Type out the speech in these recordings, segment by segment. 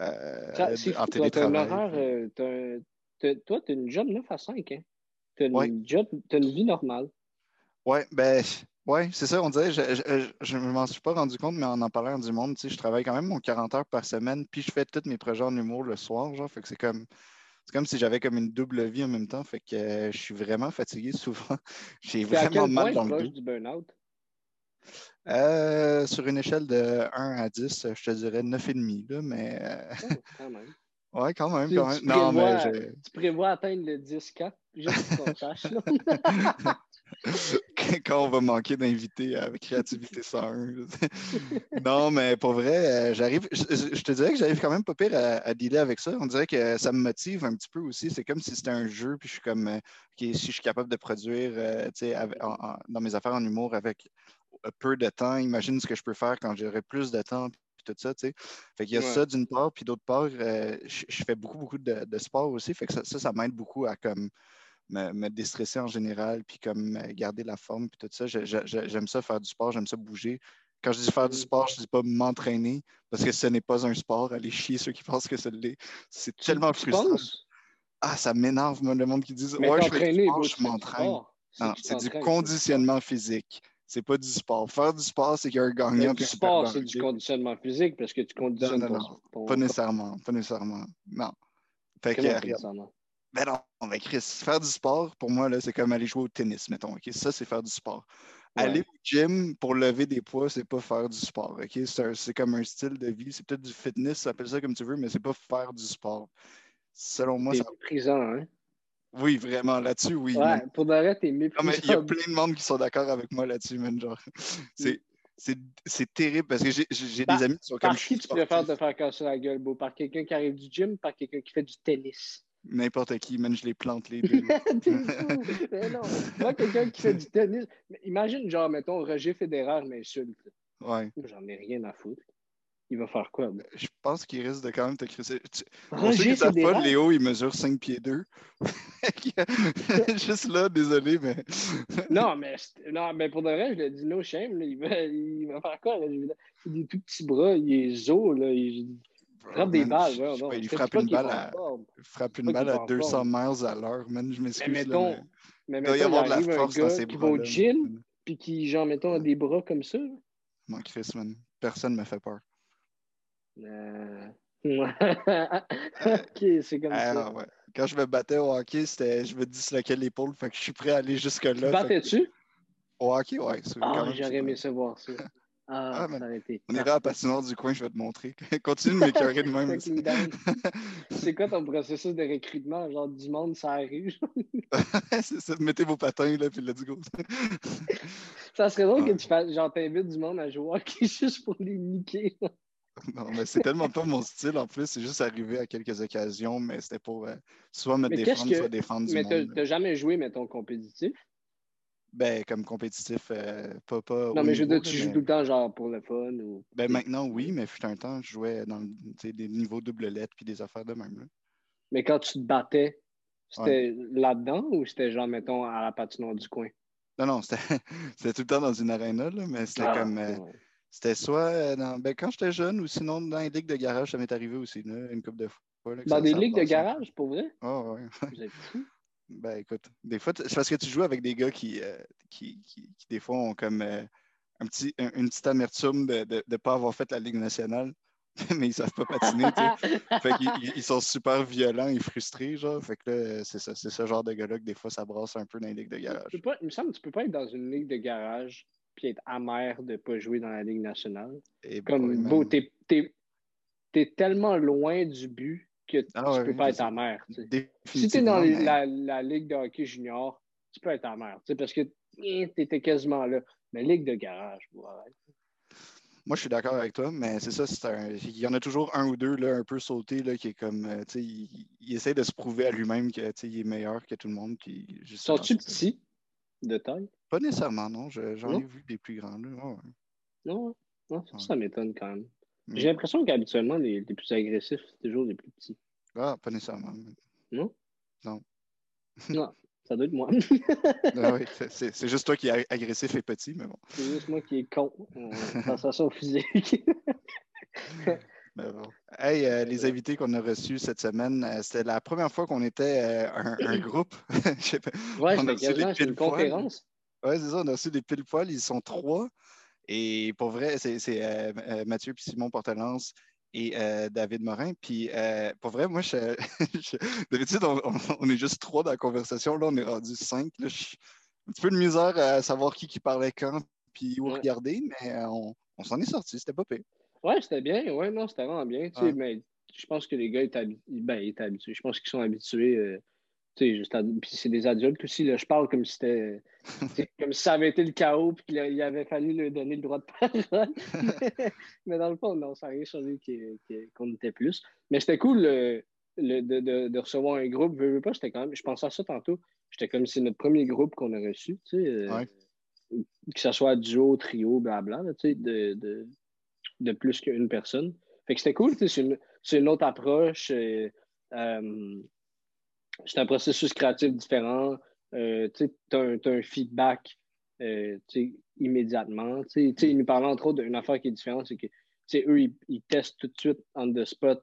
euh, C'est en fou, toi, t'as un télétravail. euh, toi, tu as une job 9 à 5, hein? Tu as Ouais. une job, t'as une vie normale. Ouais, ben, ouais, c'est ça, on dirait, je, ne m'en suis pas rendu compte, mais en en parlant du monde, je travaille quand même mon 40 heures par semaine, puis je fais tous mes projets en humour le soir, genre, fait que c'est comme, c'est comme si j'avais comme une double vie en même temps, fait que euh, je suis vraiment fatigué souvent. J'ai vraiment mal dans le dos. du burn-out? Euh, sur une échelle de 1 à 10, je te dirais 9,5, là, mais Oh, quand même. ouais, quand même, Tu- quand tu même. Non, mais prévois- je- Tu prévois atteindre le 10-4, juste pour qu'on sache. quand on va manquer d'invités avec Créativité 101. là. non, mais pour vrai, euh, j'arrive, je, te dirais que j'arrive quand même pas pire à, à dealer avec ça. On dirait que ça me motive un petit peu aussi. C'est comme si c'était un jeu, puis je suis comme, euh, OK, si je suis capable de produire euh, tu sais, avec- en- en- dans mes affaires en humour avec peu de temps, imagine ce que je peux faire quand j'aurai plus de temps, puis tout ça, tu sais. Fait qu'il y a Ouais. ça d'une part, puis d'autre part, euh, je, fais beaucoup, beaucoup de, de sport aussi. Fait que ça, ça, ça m'aide beaucoup à comme me, me déstresser en général, puis comme euh, garder la forme, puis tout ça. J'aime ça faire du sport, j'aime ça bouger. Quand je dis faire du Mm. sport, je ne dis pas m'entraîner, parce que ce n'est pas un sport. Allez chier ceux qui pensent que ce l'est. C'est tellement frustrant. Ah, ça m'énerve, le monde qui dit Ouais, je fais du sport, m'entraîne. Non, c'est du conditionnement physique. C'est pas du sport. Faire du sport, c'est qu'il y a un gagnant. Du puis un sport, c'est du conditionnement physique parce que tu conditionnes Non, non, ton, ton Pas nécessairement. Pas nécessairement. Non. Fait que, regarde. conditionnement? Ben non, mais Chris, faire du sport, pour moi, c'est comme aller jouer au tennis, mettons. Ça, c'est faire du sport. Ouais. Aller au gym pour lever des poids, c'est pas faire du sport. C'est c'est comme un style de vie. C'est peut-être du fitness, appelle ça comme tu veux, mais c'est pas faire du sport. Selon moi, T'es ça... méprisant, hein? Oui, vraiment, là-dessus, oui. Ouais, pour vrai, t'es il y a plein de monde qui sont d'accord avec moi là-dessus, man. Genre, c'est, c'est, c'est terrible parce que j'ai, Par- des amis qui sont Par comme je qui tu préfères te faire casser la gueule, beau? Par quelqu'un qui arrive du gym, par quelqu'un qui fait du tennis? N'importe qui, man, je les plante les deux. Mais non, moi, quelqu'un qui fait du tennis. Imagine, genre, mettons, Roger Federer m'insulte. ouais. J'en ai rien à foutre. Il va faire quoi? moi? Je pense qu'il risque de quand même te crisser. Tu- qui ne savent pas? Léo, il mesure 5 pieds 2. Juste là, désolé, mais. Non, mais, non, mais pour de vrai, je le dis no shame. là, il, va, il va faire quoi? Là? Il a des tout petits bras, il est zo, là, il frappe des Man, balles. je- je- il frappe une balle à, frappe une balle à pas en 200 forme. miles à l'heure, man. Je Mais m'excuse. là, mettons, mais mais il doit y mettons, avoir de la force dans ses qui va au bras. gym, puis qui, genre, mettons, a des bras comme ça. là. Mon Chris, man. Personne ne me fait peur. Euh, ok, c'est comme Ah, ça. ouais. Quand je me battais au hockey, c'était je me disloquais l'épaule, fait que je suis prêt à aller jusque-là. que- battais-tu? Au hockey, ouais. Ah, j'aurais aimé savoir ça. Ah, Ah, ça été. On ira à la patinoire du coin, je vais te montrer. Continue de m'écœurer de même. C'est quoi ton processus de recrutement? Genre du monde, ça arrive. c'est ça, mettez vos patins, là, puis let's go. Ça serait drôle Ouais. que tu fasses, genre, t'invites du monde à jouer au hockey juste pour les niquer. Non, mais c'est tellement pas mon style, en plus. C'est juste arrivé à quelques occasions, mais c'était pour euh, soit me Mais défendre, que- soit défendre du Mais t'as monde. t'as jamais joué, mettons, compétitif? Ben, comme compétitif, euh, pas, pas Non, mais je veux dire, tu joues mais- tout le temps, genre, pour le fun ou. Ben, maintenant, oui, mais fut un temps, je jouais dans des niveaux double lettres puis des affaires de même. Là. Mais quand tu te battais, c'était là-dedans ou c'était genre, mettons, à la patinoire du coin? Non, non, c'était c'était tout le temps dans une arena, là, mais c'était Ah, comme. euh, ouais. C'était soit euh, dans, ben, quand j'étais jeune ou sinon dans les ligues de garage, ça m'est arrivé aussi, là, une couple de fois. là, Dans des ligues de garage, pour vrai? Ah, ouais. Vous êtes fous? Ben écoute, des fois, c'est parce que tu joues avec des gars qui, euh, qui, qui, qui, des fois, ont comme euh, un petit, un- une petite amertume de ne de, pas avoir fait la Ligue nationale, mais ils savent pas patiner. Fait qu'ils ils- sont super violents et frustrés, genre. Fait que là, c'est ça, c'est ce genre de gars-là que des fois, ça brasse un peu dans les ligues de Tu garage. peux pas- il me semble que tu peux pas être dans une ligue de garage puis être amer de pas jouer dans la Ligue nationale. Et Comme, beau, t'es t'es- t'es tellement loin du but que Ah tu ouais, peux oui, pas être amer. tu. Si Définitivement. t'es dans mais- la, la Ligue de hockey junior, tu peux être amer. tu Parce que eh, t'étais quasiment là. Mais Ligue de garage, ouais. Moi, je suis d'accord avec toi, mais c'est ça, c'est un- il y en a toujours un ou deux là, un peu sauté là, qui est comme, euh, tu sais, il, il essaie de se prouver à lui-même que, tu sais, il est meilleur que tout le monde. Sont-tu petits de taille? Pas nécessairement, non. Je- J'en Non? ai vu des plus grands. Là. Ouais, ouais. Non, non ça, Ouais. ça m'étonne quand même. Mm. J'ai l'impression qu'habituellement, les, les plus agressifs, c'est toujours les plus petits. Ah, pas nécessairement. Non? Non. Non, ça doit être moi. Ah oui, c'est- juste toi qui es agressif et petit, mais bon. C'est juste moi qui est con. Euh, à son physique. Ben. Hey, euh, les invités qu'on a reçus cette semaine, euh, c'était la première fois qu'on était euh, un, un, groupe. ouais, c'était une conférence. Oui, c'est ça, on a reçu des pile poils, ils sont trois. Et pour vrai, c'est Mathieu puis Simon Portelance et David Morin. Puis pour vrai, moi, je, d'habitude, on, est juste trois dans la conversation. Là, on est rendu cinq. Là, un petit peu de misère à savoir qui qui parlait quand puis où regarder, mais on, on s'en est sorti, c'était pas pire. Ouais, c'était bien. Ouais, non, c'était vraiment bien. Tu sais, mais je pense que les gars étaient, ben, étaient habitués. Je pense qu'ils sont habitués. Euh, tu sais, juste Puis c'est des adultes aussi. Là, je parle comme si c'était. comme si ça avait été le chaos puis qu'il avait fallu leur donner le droit de parole. mais, dans le fond, non, ça n'a rien changé qu'on était plus. Mais c'était cool le, de, de, de, recevoir un groupe. Veux pas, quand même. Je pensais à ça tantôt. J'étais comme si c'est notre premier groupe qu'on a reçu. Tu sais, euh, Que ce soit duo, trio, blabla, tu sais, de, de de plus qu'une personne. Fait que c'était cool, c'est une, une, autre approche. Euh, euh, c'est un processus créatif différent. Euh, tu as, un feedback immédiatement. ils nous parlaient entre autres d'une affaire qui est différente, c'est que eux, ils, testent tout de suite on the spot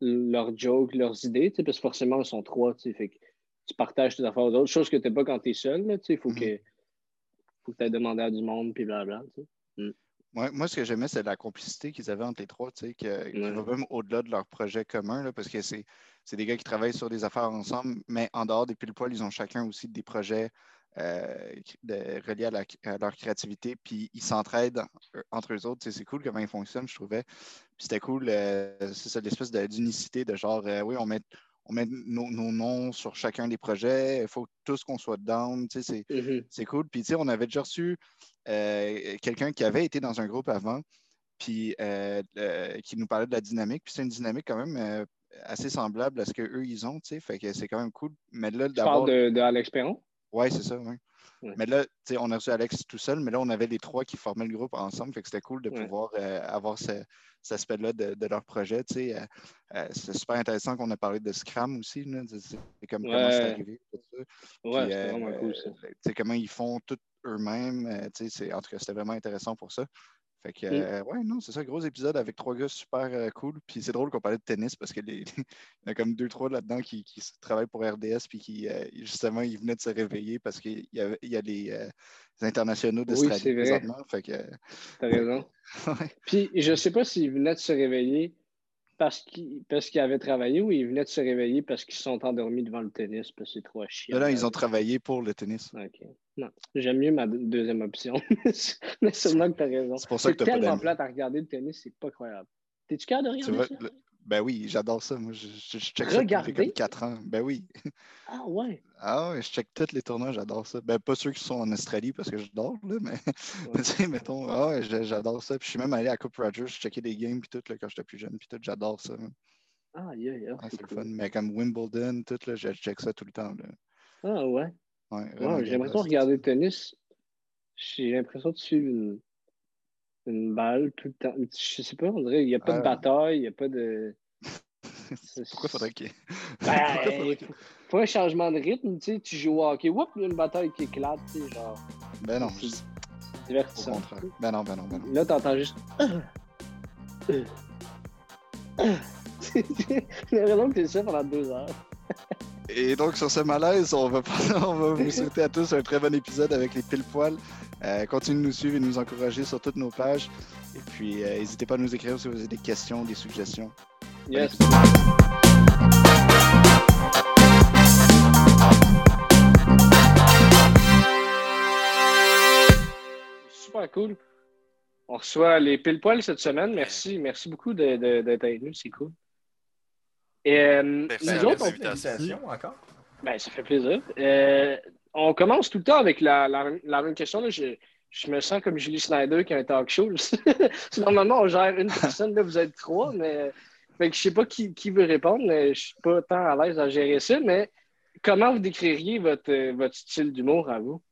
leurs jokes, leurs idées, parce que forcément, ils sont trois. Fait que tu partages tes affaires aux autres, chose que tu n'es pas quand tu es seul. Il faut, mm-hmm. que, faut que tu aies demandé à du monde, puis blablabla. Mm. Moi, ce que j'aimais, c'est la complicité qu'ils avaient entre les trois, tu sais, qui va même au-delà de leur projet commun, là, parce que c'est des gars qui travaillent sur des affaires ensemble, mais en dehors des pile poils, ils ont chacun aussi des projets euh, reliés à, leur créativité, puis ils s'entraident entre eux autres. C'est cool comment ils fonctionnent, je trouvais. C'était cool, euh, c'est ça, l'espèce d'unicité de, genre, euh, oui, on met, on met nos, noms sur chacun des projets, il faut tous qu'on soit down, mm-hmm. c'est cool. Puis, on avait déjà reçu euh, quelqu'un qui avait été dans un groupe avant, puis euh, qui nous parlait de la dynamique. Puis c'est une dynamique quand même euh, assez semblable à ce qu'eux, ils ont, tu sais. Fait que c'est quand même cool. Mais là, tu parles de, de Alex Perron? Oui, c'est ça, oui. Mais là, on a reçu Alex tout seul, mais là, on avait les trois qui formaient le groupe ensemble. Fait que c'était cool de pouvoir avoir cet aspect-là de, leur projet. c'est super intéressant qu'on a parlé de Scrum aussi. C'est comme comment c'est arrivé. Ouais, c'est vraiment cool ça. Comment ils font tout eux-mêmes. Euh, en tout cas, c'était vraiment intéressant pour ça. Fait que, euh, ouais, non, c'est ça, gros épisode avec trois gars super euh, cool. Puis c'est drôle qu'on parlait de tennis parce qu'il y a comme deux, trois là-dedans qui, travaillent pour RDS puis qui, justement, ils venaient de se réveiller parce qu'il y, a, il y a les, internationaux d'Australie oui, présentement. Fait que. T'as raison. Puis je sais pas s'ils venaient de se réveiller parce qu'ils parce avaient travaillé ou ils venaient de se réveiller parce qu'ils se sont endormis devant le tennis parce que c'est trop chiant. Non, ils ont travaillé pour le tennis. OK. Non, j'aime mieux ma deuxième option. mais sûrement que tu as raison. C'est pour ça que tu tellement plate à regarder le tennis, c'est pas croyable. T'es-tu capable de regarder ça? Ben oui, j'adore ça. Moi, je, je, check ça depuis comme 4 ans. Ben oui. Ah ouais? Ah ouais, je check tous les tournois, j'adore ça. Ben pas ceux qui sont en Australie parce que je dors, là, mais, tu sais, mettons, ah ouais, j'adore ça. Puis je suis même allé à Coupe Rogers, je checkais des games puis tout là, quand j'étais plus jeune, puis tout, j'adore ça. Ah, yeah, yeah. Ah, c'est fun. Mais comme Wimbledon, tout, là, je check ça tout le temps. Là. Ah ouais? Ouais, ouais J'ai l'impression de regarder le tennis. J'ai l'impression de suivre une, une balle tout le temps. Je sais pas, on dirait qu'il n'y a pas de ah. bataille, il n'y a pas de. Pourquoi faudrait qu'il. Ben, faut un changement de rythme, tu sais, tu joues au hockey, whoop, il y a une bataille qui éclate, tu sais, genre. Ben non. C'est divertissant. Au contraire. Ben non, ben non, ben non. Là, t'entends juste. J'ai l'impression que t'es ça pendant deux heures. Et donc, sur ce malaise, on va, on va vous souhaiter à tous un très bon épisode avec les pile poils. Euh, continuez de nous suivre et de nous encourager sur toutes nos pages. Et puis, euh, n'hésitez pas à nous écrire si vous avez des questions, des suggestions. Yes. Super cool. On reçoit les pile poils cette semaine. Merci, merci beaucoup d'être avec nous. C'est cool. Et, euh, nous autres, on... encore? Ben, ça fait plaisir. Euh, on commence tout le temps avec la, la, même question. Là. Je, je, me sens comme Julie Snyder qui a un talk show. Normalement, on gère une personne, là, vous êtes trois, mais fait que je sais pas qui, qui, veut répondre. Mais je suis pas tant à l'aise à gérer ça, mais comment vous décririez votre, votre style d'humour à vous?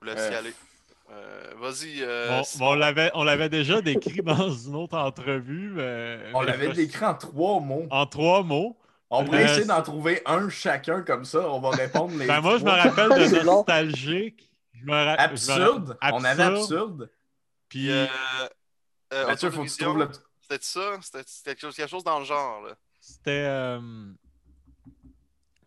Vous laissez euh, aller. Euh, vas-y. Euh, on l'avait déjà décrit dans une autre entrevue. on l'avait décrit en trois mots. En trois mots. On pourrait essayer d'en trouver un chacun comme ça. On va répondre les. ben moi, je me rappelle de nostalgique. absurde? On avait absurde. Puis. Euh, Euh, Mathieu, faut que tu trouves le. C'était ça? C'était quelque chose, quelque chose dans le genre. Là. C'était. euh,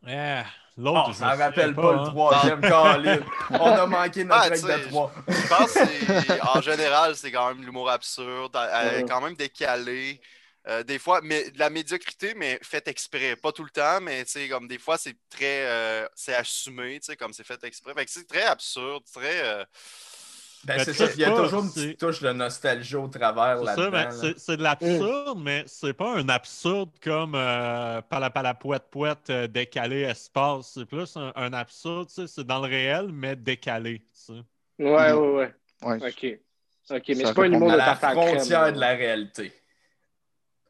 eh, L'autre, Oh, je me me rappelle pas le hein. troisième, Colin. On a manqué notre Ah, règle de trois. Je pense que en général, c'est quand même l'humour absurde, euh, quand même décalé. Euh, des fois, mais de la médiocrité, mais fait exprès. Pas tout le temps, mais comme des fois, c'est très. euh, c'est assumé, tu sais, comme c'est fait exprès. Fait que c'est très absurde, très. euh, Ben, Mais c'est tu ça, il y a pas, toujours une c'est- petite touche de nostalgie au travers là-dedans. là. c'est- c'est de l'absurde, mais c'est pas un absurde comme euh, palapalapouette pouette euh, décalé espace. C'est plus un, un absurde, tu sais, c'est dans le réel, mais décalé. tu sais. Ouais, Mhm. ouais, ouais. Ouais. OK. OK, mais c'est pas un humour à de la crème. frontière de la réalité.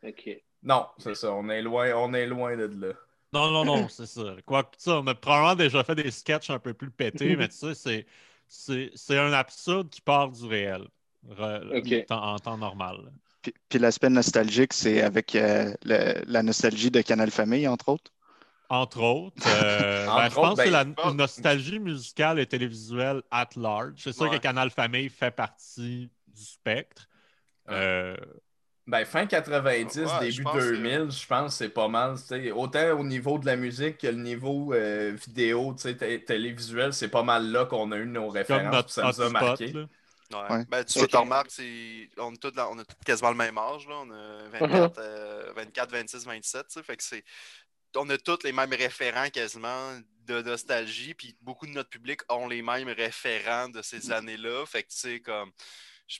OK. Non, c'est ça, on est loin, on est loin de là. Non, non, non, c'est ça. Quoi que ça, on a probablement déjà fait des sketchs un peu plus pétés, mais tu sais, c'est- c'est c'est un absurde qui part du réel re- en, en temps normal. Puis, puis l'aspect nostalgique, c'est avec euh, le- la nostalgie de Canal Famille, entre autres? Entre autres, euh, Entre ben, je autres, pense que c'est la ben, ah. nostalgie musicale et télévisuelle at large. C'est sûr Ouais. que Canal Famille fait partie du spectre. Ouais. Euh, Ben, fin 90, Ouais, je début pense que- 2000, je pense que c'est pas mal. tu sais. Autant au niveau de la musique que le niveau euh, vidéo, tu sais, té- télévisuel, c'est pas mal là qu'on a eu nos comme références. ça nous a marqué. Ouais. Ouais. Ben, tu remarques, c'est... On, a tous la- on a tous quasiment le même âge. Là. On a 24, euh, 24 26, 27. tu sais. Fait que c'est... On a tous les mêmes référents quasiment de nostalgie. Puis beaucoup de notre public ont les mêmes référents de ces années-là. Fait que tu sais, comme. je-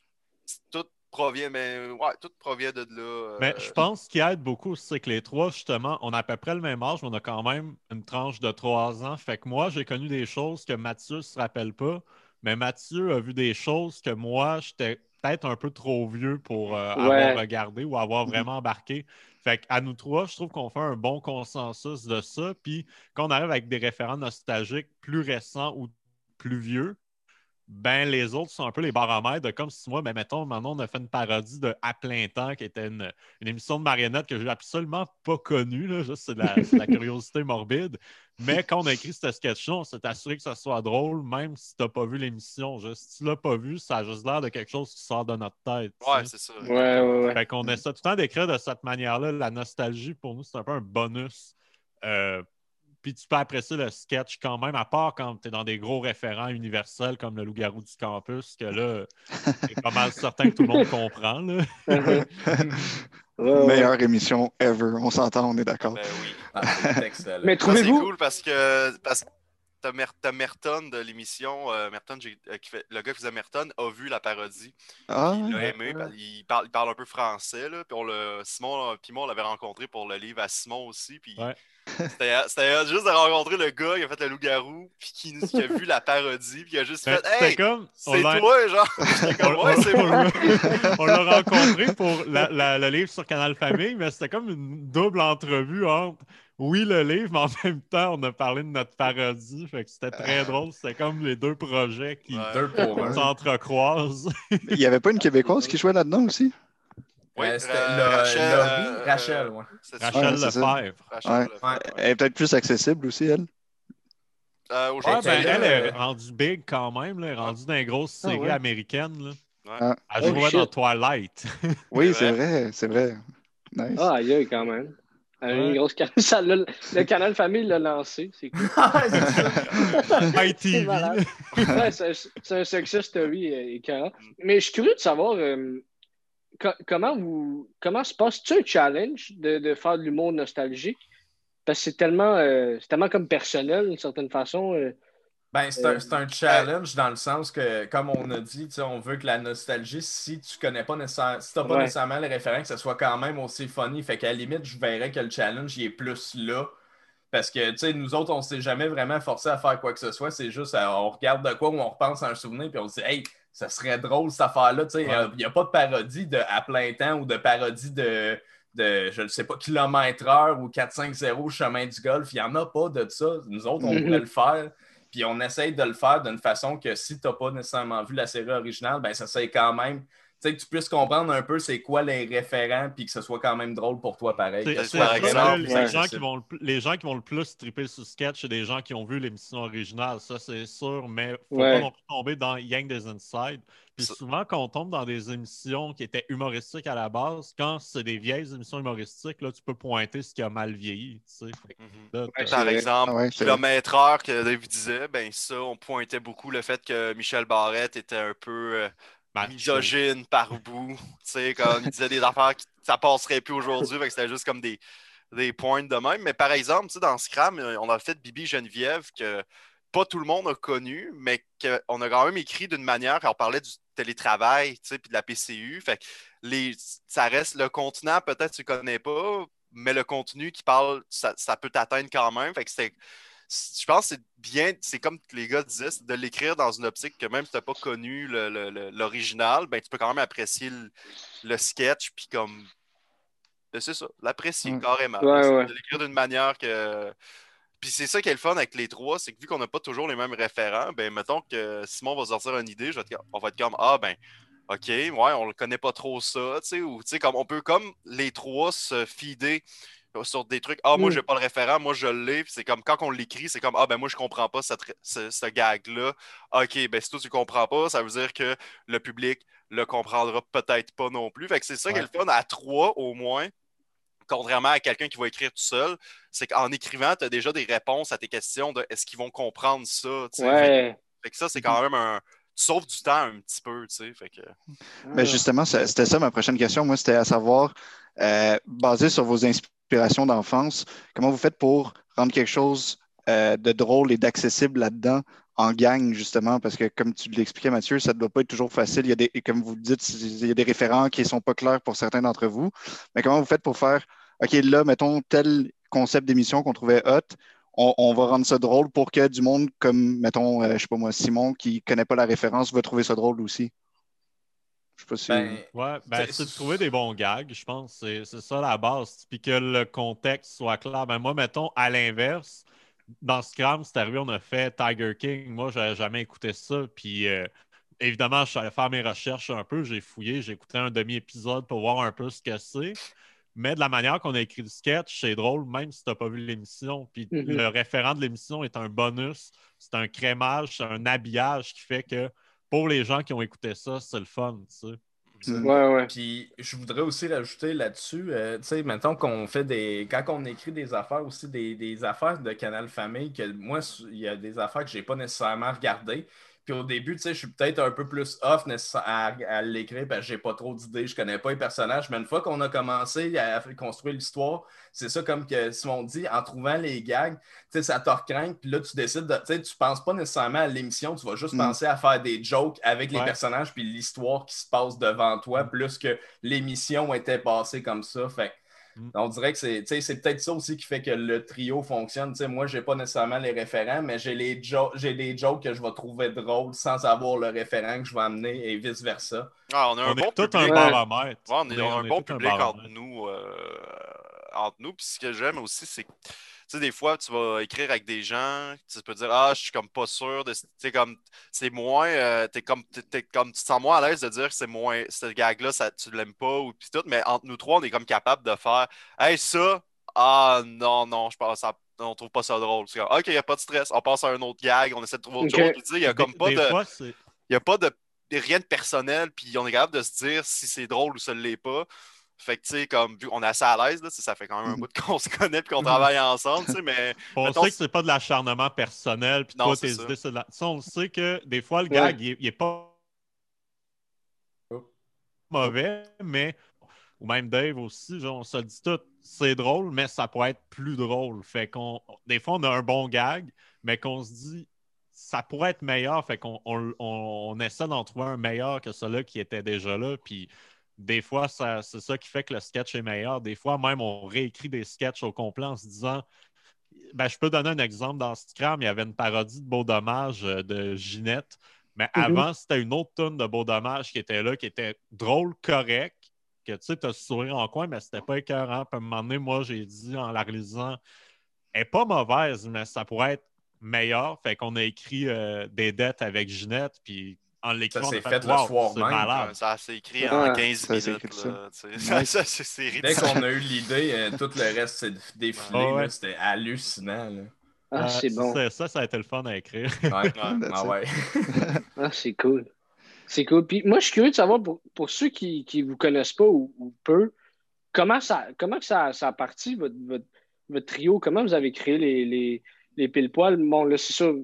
Tout provient, mais ouais, tout provient de là. euh, Mais je pense ce qui aide beaucoup, c'est que les trois, justement, on a à peu près le même âge, mais on a quand même une tranche de trois ans. Fait que moi, j'ai connu des choses que Mathieu se rappelle pas, mais Mathieu a vu des choses que moi, j'étais peut-être un peu trop vieux pour euh, Ouais. avoir regardé ou avoir vraiment embarqué. Fait qu'à nous trois, je trouve qu'on fait un bon consensus de ça. Puis quand on arrive avec des référents nostalgiques plus récents ou plus vieux, ben les autres sont un peu les baromètres de comme si moi, ben mettons, maintenant on a fait une parodie de À plein temps, qui était une, une émission de marionnettes que j'ai absolument pas connue, là, juste c'est de, la- c'est de la curiosité morbide. Mais quand on a écrit ce sketch-là, on s'est assuré que ça soit drôle, même si t'as pas vu l'émission. Juste, si tu l'as pas vu, ça a juste l'air de quelque chose qui sort de notre tête. Ouais, sais. c'est ça. Ouais, ouais, ouais. Fait qu'on essaie tout le temps d'écrire de cette manière-là. La nostalgie, pour nous, c'est un peu un bonus. Euh, puis tu peux apprécier le sketch quand même, à part quand tu es dans des gros référents universels comme le loup-garou du campus, que là, c'est pas mal certain que tout le monde comprend. Là. Ouais, ouais. Meilleure émission ever. On s'entend, on est d'accord. Ben oui. Ah, c'est excellent. Mais Ça, c'est trouvez-vous. cool parce que, parce que t'as, Mer- t'as Merton de l'émission, euh, Merton, euh, qui fait, le gars qui faisait Merton a vu la parodie. Ah, Il l'a aimé. Il parle, il parle un peu français. Là, puis on le, Simon, puis moi, on l'avait rencontré pour le livre à Simon aussi. Puis Ouais. c'était, juste de rencontrer le gars qui a fait le loup-garou, puis qui, a vu la parodie, puis il a juste fait Hey, c'est toi, genre. Comme on- Ouais, c'est moi. l'a- on l'a rencontré pour la- la- le livre sur Canal Famille, mais c'était comme une double entrevue entre oui, le livre, mais en même temps, on a parlé de notre parodie. Fait que c'était très drôle. C'était comme les deux projets qui Ouais. S'entrecroisent. il n'y avait pas une Québécoise qui jouait là-dedans aussi? Oui, Euh, c'était euh, Rachel, Laurie, euh, Rachel, ouais. Rachel Ouais. Lefebvre. Rachel. Elle est peut-être plus accessible aussi, elle. Euh, Ouais, aujourd'hui, ben, elle est rendue big quand même. Là. Elle est rendue dans Ah américaines. Là. Ouais. Ah. Elle Oh, jouait shit. dans Twilight. Oui, C'est vrai, c'est vrai. Nice. Ah, aïe, quand même. Une grosse ça l'a- Le canal famille l'a lancé, c'est cool. C'est ITV. Ouais, c'est c'est un success story euh, écœurant. Mais je suis curieux de savoir euh, co- comment vous comment se passe-tu un challenge de, de faire de l'humour nostalgique? Parce que c'est tellement, euh, c'est tellement comme personnel d'une certaine façon. Euh. Ben, c'est un, c'est un challenge dans le sens que, comme on a dit, on veut que la nostalgie, si tu connais pas nécessairement, si t'as pas Ouais. nécessairement les référents, que ça soit quand même aussi funny. Fait qu'à la limite, je verrais que le challenge, il est plus là. Parce que, tu sais, nous autres, on s'est jamais vraiment forcé à faire quoi que ce soit. C'est juste, euh, on regarde de quoi ou on repense à un souvenir, puis on se dit, hey, ça serait drôle cette affaire-là. Tu sais, il Ouais. n'y a, pas de parodie de à plein temps ou de parodie de, de je ne sais pas, kilomètre-heure ou 4-5-0 chemin du golf. Il n'y en a pas de ça. Nous autres, on Mhm. pourrait le faire. Puis on essaye de le faire d'une façon que si tu n'as pas nécessairement vu la série originale, ben ça serait quand même que tu puisses comprendre un peu c'est quoi les référents, puis que ce soit quand même drôle pour toi pareil. C'est, Que ce c'est soit ça, agréable, les, gens qui vont le, pl- les gens qui vont le plus triper sur sketch, c'est des gens qui ont vu l'émission originale, ça c'est sûr, mais faut Ouais. pas non plus tomber dans Yang des Inside. Puis souvent, quand on tombe dans des émissions qui étaient humoristiques à la base, quand c'est des vieilles émissions humoristiques, là, tu peux pointer ce qui a mal vieilli. tu sais. Mhm. là, Par exemple, Ah ouais, c'est- kilomètre heure que Dave disait, ben ça, on pointait beaucoup le fait que Michel Barrette était un peu euh. Misogyne par bout. Tu sais, quand il disait des affaires qui ça passerait plus aujourd'hui, que c'était juste comme des, des points de même. Mais par exemple, tu sais, dans Scram, euh, on a fait Bibi Geneviève que pas tout le monde a connu, mais qu'on a quand même écrit d'une manière on parlait du télétravail, tu sais, puis de la PCU. Fait que les, ça reste le continent, peut-être tu connais pas, mais le contenu qui parle, ça, ça peut t'atteindre quand même. Fait que. Je pense que c'est bien, c'est comme les gars disaient, de l'écrire dans une optique que même si tu n'as pas connu le- le- le- l'original, ben, tu peux quand même apprécier le, le sketch, puis comme. ben, c'est ça, l'apprécier Ouais. carrément. Ouais, C'est ouais. De l'écrire d'une manière que. Puis c'est ça qui est le fun avec les trois, c'est que vu qu'on n'a pas toujours les mêmes référents, ben mettons que Simon va sortir une idée, je vais être- on va être comme Ah ben OK, ouais, on le connaît pas trop ça, tu sais, ou tu sais, comme on peut comme les trois se fider sur des trucs. Ah, moi, Mm. j'ai pas le référent, moi, je l'ai. Puis C'est comme quand on l'écrit, c'est comme Ah, ben moi, je comprends pas cette, ce, ce gag-là. OK, ben si toi, tu comprends pas, ça veut dire que le public le comprendra peut-être pas non plus. Fait que c'est ça qui est le fun à trois, au moins. Contrairement à quelqu'un qui va écrire tout seul, c'est qu'en écrivant, tu as déjà des réponses à tes questions de est-ce qu'ils vont comprendre ça. Ouais. Fait que ça, c'est quand même un. Tu sauves du temps un petit peu, tu sais. Fait que. Ben justement, c'était ça ma prochaine question. Moi, c'était à savoir, euh, basé sur vos inspirations d'enfance, comment vous faites pour rendre quelque chose euh, de drôle et d'accessible là-dedans en gang, justement? Parce que, comme tu l'expliquais, Mathieu, ça ne doit pas être toujours facile. Il y a des, comme vous le dites, il y a des référents qui ne sont pas clairs pour certains d'entre vous. Mais comment vous faites pour faire, OK, là, mettons tel concept d'émission qu'on trouvait hot, on, va rendre ça drôle pour que du monde comme, mettons, euh, je sais pas moi, Simon, qui ne connaît pas la référence, va trouver ça drôle aussi? Je sais pas si. Ben, Ouais, ben, C'est- de trouver des bons gags, je pense. C'est c'est ça la base. Puis que le contexte soit clair. Ben, moi, mettons, à l'inverse, dans Scram, c'est arrivé, on a fait Tiger King. Moi, j'avais jamais écouté ça. Puis euh, évidemment, je suis allé faire mes recherches un peu. J'ai fouillé, j'ai écouté un demi-épisode pour voir un peu ce que c'est. Mais de la manière qu'on a écrit le sketch, c'est drôle, même si tu n'as pas vu l'émission. Puis Mhm. le référent de l'émission est un bonus, c'est un crémage, c'est un habillage qui fait que pour les gens qui ont écouté ça, c'est le fun. tu sais. Ouais, ouais. Puis je voudrais aussi rajouter là-dessus, euh, tu sais, mettons qu'on fait des. Quand on écrit des affaires aussi, des, des affaires de Canal Famille, que moi, il y a des affaires que j'ai pas nécessairement regardées. Puis au début, tu sais, je suis peut-être un peu plus off à, à l'écrire parce que j'ai pas trop d'idées, je connais pas les personnages. Mais une fois qu'on a commencé à construire l'histoire, c'est ça comme que Simon dit, en trouvant les gags, tu sais, ça te recraint, puis là, tu décides de. Tu sais, tu penses pas nécessairement à l'émission, tu vas juste Mm. penser à faire des jokes avec les personnages, puis l'histoire qui se passe devant toi, plus que l'émission était passée comme ça. Fait Mm. on dirait que c'est tu sais, c'est peut-être ça aussi qui fait que le trio fonctionne. Tu sais, moi, j'ai pas nécessairement les référents, mais j'ai les jo- j'ai des jokes que je vais trouver drôles sans avoir le référent que je vais amener et vice-versa. Ah, on a un On bon est tout public. un Ouais. baromètre. Ouais, on est, on a un bon public entre nous. euh, entre nous. Puis ce que j'aime aussi, c'est que, tu sais, des fois, tu vas écrire avec des gens, tu peux dire, ah, je suis comme pas sûr de. Tu sais, comme, c'est moins. euh, t'es comme, t'es- t'es comme, tu te sens moins à l'aise de dire que c'est moins. Ce gag-là, ça, tu l'aimes pas, ou puis tout. Mais entre nous trois, on est comme capable de faire, hey, ça, ah, non, non, je pense, ça. On trouve pas ça drôle. C'est comme, ok, il n'y a pas de stress. On passe à un autre gag. On essaie de trouver autre Ok. chose. Puis, tu sais, il n'y a comme Des- pas des de. fois, c'est- Il n'y a pas de rien de personnel, puis on est capable de se dire si c'est drôle ou ça ne l'est pas. Fait que, tu sais, comme, vu qu'on est assez à l'aise, ça fait quand même un Mhm. bout qu'on se connaît puis qu'on travaille ensemble, tu sais, mais On Mettons, sait que c'est pas de l'acharnement personnel, puis toi, c'est tes idées, c'est de la... Ça, on sait que des fois, le Ouais. gag, il, est- il est pas mauvais, mais ou même Dave aussi, genre, on se le dit tout, c'est drôle, mais ça pourrait être plus drôle. Fait qu'on, des fois, on a un bon gag, mais qu'on se dit, ça pourrait être meilleur, fait qu'on on, on- on essaie d'en trouver un meilleur que celui qui était déjà là, puis des fois, ça- c'est ça qui fait que le sketch est meilleur. Des fois, même, on réécrit des sketchs au complet en se disant, ben, je peux donner un exemple. Dans Scram, il y avait une parodie de Beau Dommage euh, de Ginette. Mais Mhm. avant, c'était une autre tonne de Beau Dommage qui était là, qui était drôle, correct, que tu sais, t'as sourire en coin, mais c'était pas écœurant. Puis à un moment donné, moi, j'ai dit en la réalisant, elle est pas mauvaise, mais ça pourrait être meilleur. Fait qu'on a écrit euh, des dettes avec Ginette, puis en l'écrivant, Ça s'est a fait le soir c'est même, malade. Ça s'est écrit Ouais. en 15 Ça s'est minutes. ça. c'est- Dès qu'on a eu l'idée, euh, tout le reste s'est défilé. Ah ouais. C'était hallucinant. Là. Ah, c'est bon. Ça, ça, a été le fun à écrire. Ouais. Ouais. ah ouais. Ah, c'est cool. C'est cool. Puis moi, je suis curieux de savoir, pour, pour ceux qui ne vous connaissent pas ou, ou peu, comment ça, comment que ça, ça a parti, votre, votre, votre trio? Comment vous avez créé les, les, les pile-poils? Bon, là, c'est sûr,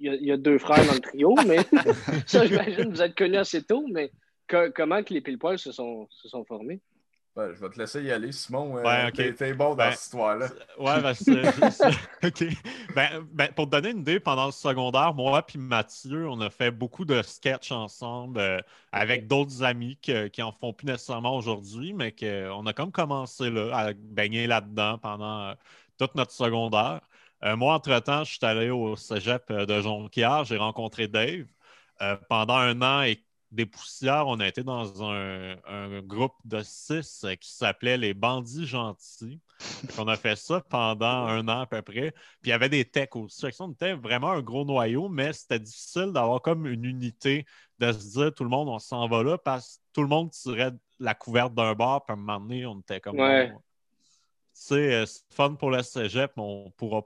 y, a, il y a deux frères dans le trio, mais ça, j'imagine, vous êtes connus assez tôt, mais co- comment que les pile-poils se sont, se sont formés? Je vais te laisser y aller, Simon. euh, t'es- bon dans Ben, cette histoire-là. Ouais, ben, c'est- OK. Ben, ben, pour te donner une idée, pendant le secondaire, moi et Mathieu, on a fait beaucoup de sketchs ensemble euh, avec d'autres amis que- qui en font plus nécessairement aujourd'hui, mais qu'on a comme commencé là, à baigner là-dedans pendant euh, toute notre secondaire. Euh, moi, entre-temps, je suis allé au cégep euh, de Jonquière, j'ai rencontré Dave. Euh, pendant un an et des poussières, on a été dans un, un groupe de six qui s'appelait les Bandits Gentils. On a fait ça pendant un an à peu près. Puis il y avait des techs aussi. On était vraiment un gros noyau, mais c'était difficile d'avoir comme une unité, de se dire tout le monde, on s'en va là parce que tout le monde tirait la couverte d'un bar. Puis à un moment donné, on était comme. Ouais. Tu sais, c'est fun pour le cégep, mais on pourra.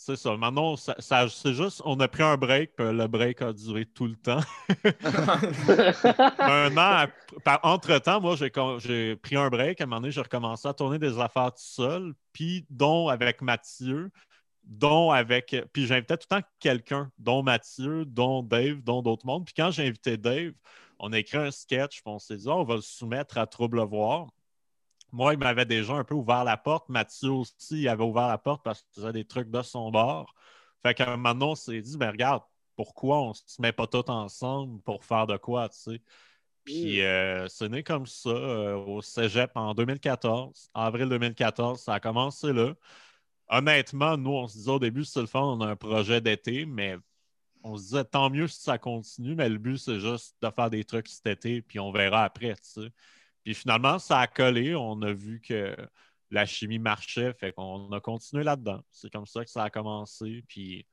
C'est ça. Maintenant, ça, ça- c'est juste, on a pris un break, puis le break a duré tout le temps. un an, par- entre-temps, moi, j'ai pris un break. À un moment donné, j'ai recommencé à tourner des affaires tout seul, puis dont avec Mathieu, dont avec. Puis j'invitais tout le temps quelqu'un, dont Mathieu, dont Dave, dont d'autres mondes. Puis quand j'ai invité Dave, on a écrit un sketch, puis on s'est dit, Ah, on va le soumettre à Trouble Voir. Moi, il m'avait déjà un peu ouvert la porte. Mathieu aussi, il avait ouvert la porte parce qu'il faisait des trucs de son bord. Fait qu'à un moment donné, on s'est dit, ben regarde, pourquoi on se met pas tous ensemble pour faire de quoi, tu sais? Puis euh, c'est né comme ça euh, au cégep en 2014, avril 2014, ça a commencé là. Honnêtement, nous, on se disait au début, c'est le fun, on a un projet d'été, mais on se disait tant mieux si ça continue, mais le but, c'est juste de faire des trucs cet été, puis on verra après, tu sais. Puis finalement, ça a collé, on a vu que la chimie marchait, fait qu'on a continué là-dedans. C'est comme ça que ça a commencé, puis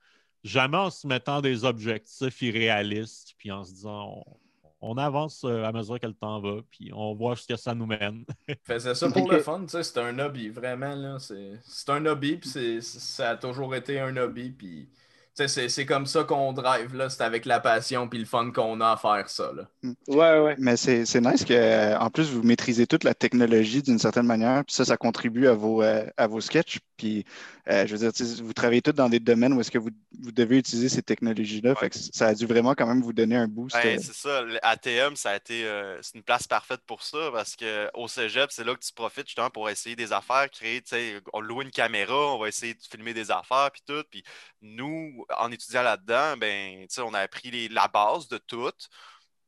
jamais en se mettant des objectifs irréalistes, puis en se disant on, on avance euh, à mesure que le temps va, puis on voit ce que ça nous mène. faisais ça pour le fun, tu sais, c'est un hobby, vraiment, là. C'est un hobby, puis ça a toujours été un hobby, puis... C'est c'est comme ça qu'on drive, là. C'est avec la passion puis le fun qu'on a à faire ça, là. Ouais, ouais. Mais c'est c'est nice que, euh, en plus, vous maîtrisez toute la technologie d'une certaine manière, puis ça, ça contribue à vos, euh, à vos sketchs. Puis, euh, je veux dire, vous travaillez tous dans des domaines où est-ce que vous, vous devez utiliser ces technologies-là. Fait que ça a dû vraiment quand même vous donner un boost. Ben, euh, c'est ça. ATM, ça a été euh, c'est une place parfaite pour ça parce qu'au cégep, c'est là que tu profites justement pour essayer des affaires, créer, tu sais, on loue une caméra, on va essayer de filmer des affaires, puis tout. Puis nous, en étudiant là-dedans, ben, on a appris les- la base de tout.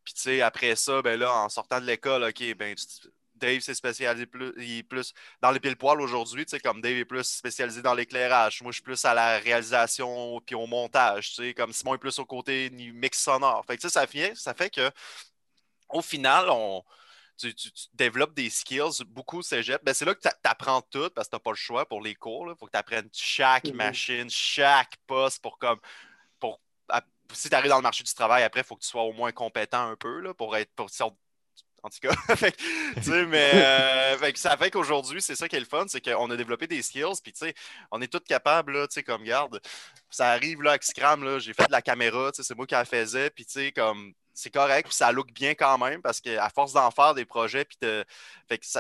Puis, après ça, ben là, en sortant de l'école, OK, ben, Dave s'est spécialisé plus, il est plus dans les pile-poils aujourd'hui, comme Dave est plus spécialisé dans l'éclairage. Moi, je suis plus à la réalisation puis au montage, comme Simon est plus au côté ni- mix sonore. Fait que, ça fait, ça fait que, au final, on, tu, tu- tu développes des skills beaucoup au cégep. Ben, c'est là que tu apprends tout parce que tu n'as pas le choix pour les cours. Il faut que tu apprennes chaque Mhm. machine, chaque poste pour comme. Pour, à- si tu arrives dans le marché du travail, après, il faut que tu sois au moins compétent un peu là, pour être. Pour, en tout cas, Fait que, tu sais, mais euh, fait ça fait qu'aujourd'hui, c'est ça qui est le fun, c'est qu'on a développé des skills, puis tu sais, on est tous capables, là, tu sais, comme garde, ça arrive là avec Scram, là, j'ai fait de la caméra, tu sais, c'est moi qui la faisais, puis tu sais, comme c'est correct, puis ça look bien quand même, parce qu'à force d'en faire des projets, puis de...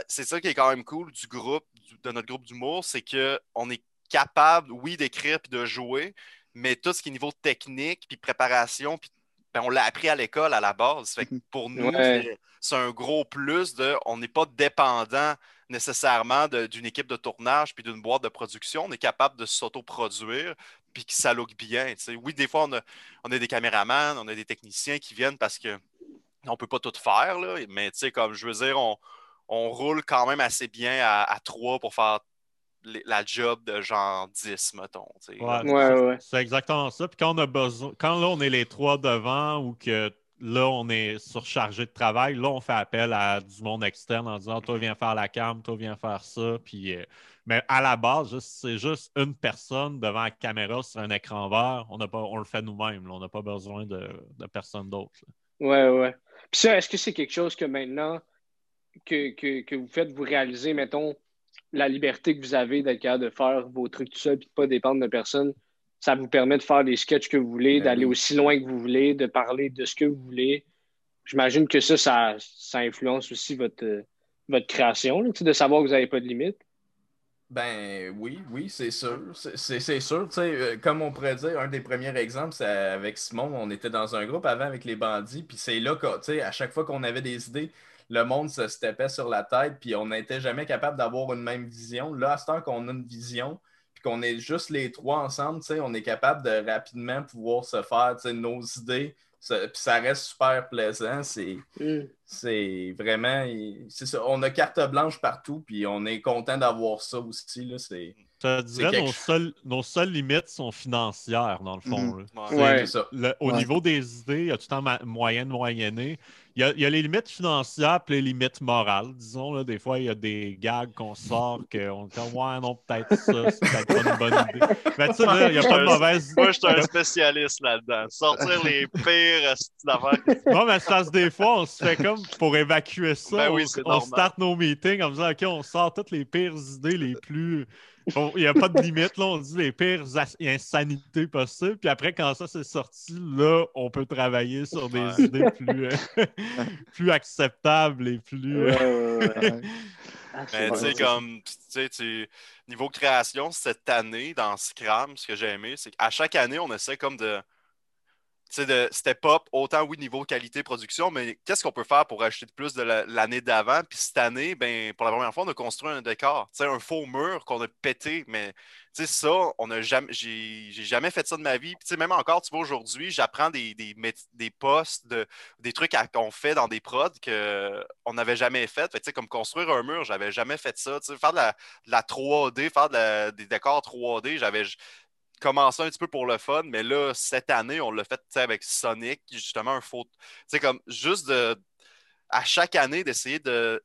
c'est ça qui est quand même cool du groupe, du- de notre groupe d'humour, c'est qu'on est capable, oui, d'écrire puis de jouer, mais tout ce qui est niveau technique, puis préparation, puis ben, on l'a appris à l'école à la base. Fait que pour nous, Ouais. c'est- un gros plus de on n'est pas dépendant nécessairement d'une équipe de tournage puis d'une boîte de production. On est capable de s'autoproduire puis que ça look bien. tu sais. Oui, des fois, on a, on a des caméramans, on a des techniciens qui viennent parce que on peut pas tout faire, là, mais tu sais, comme je veux dire, on, on roule quand même assez bien à, à trois pour faire la job de genre 10, mettons. tu sais. Ouais, Ouais, ouais. C'est exactement ça. Puis quand on a besoin, quand là on est les trois devant ou que là, on est surchargé de travail. Là, on fait appel à du monde externe en disant Toi, viens faire la cam, toi, viens faire ça. Puis, euh, mais à la base, c'est juste une personne devant la caméra sur un écran vert. On, pas, on le fait nous-mêmes. On n'a pas besoin de, personne d'autre. Ouais, ouais. Puis ça, est-ce que c'est quelque chose que maintenant que, vous faites, vous réalisez, mettons, la liberté que vous avez d'être capable de faire vos trucs tout seul et de ne pas dépendre de personne? Ça vous permet de faire les sketchs que vous voulez, ben d'aller aussi loin que vous voulez, de parler de ce que vous voulez. J'imagine que ça, ça, influence aussi votre, votre création, de savoir que vous n'avez pas de limite. Ben oui, oui, c'est sûr. C'est sûr. Euh, comme on pourrait dire, un des premiers exemples, c'est avec Simon, on était dans un groupe avant avec les bandits, puis c'est là que, à chaque fois qu'on avait des idées, le monde se stepait sur la tête, puis on n'était jamais capable d'avoir une même vision. Là, à ce temps qu'on a une vision, qu'on est juste les trois ensemble, on est capable de rapidement pouvoir se faire nos idées. Ça, puis ça reste super plaisant. C'est mm. vraiment. Ça, on a carte blanche partout, puis on est content d'avoir ça aussi. Là, je dirais nos, seules, nos seules limites sont financières, dans le fond. Mm-hmm. au niveau des idées, il y a tout le temps moyenne, moyennée. Il y, a, les limites financières et les limites morales. Disons, là, des fois, il y a des gags qu'on sort qu'on dit Ouais, non, peut-être ça, c'est peut-être pas une bonne idée. Mais tu sais, il n'y a pas de mauvaise. Moi, je suis un spécialiste là-dedans. Sortir les pires affaires. Non, mais ça, des fois, on se fait comme pour évacuer ça. Ben oui, on, on start nos meetings en disant OK, on sort toutes les pires idées les plus il n'y a pas de limite, là. On dit les pires insanités possibles. Puis après, quand ça s'est sorti, là, on peut travailler sur des idées plus, euh, plus acceptables et plus. Euh, Mais tu sais, comme, tu sais, niveau création, cette année, dans Scram, ce que j'ai aimé, c'est qu'à chaque année, on essaie comme de de step up, autant oui, niveau qualité production, mais qu'est-ce qu'on peut faire pour acheter de plus de l'année d'avant? Puis cette année, ben, pour la première fois, on a construit un décor. un faux mur qu'on a pété, mais ça, on a jamais, j'ai, jamais fait ça de ma vie. Puis, même encore, tu vois, aujourd'hui, j'apprends des, des, des postes, de, des trucs qu'on fait dans des prods qu'on n'avait jamais fait. comme construire un mur, j'avais jamais fait ça. faire de la, 3D, faire des décors 3D, j'avais commencé un petit peu pour le fun, mais là, cette année, on l'a fait avec Sonic, justement, un faux. sais, comme juste de. À chaque année, d'essayer de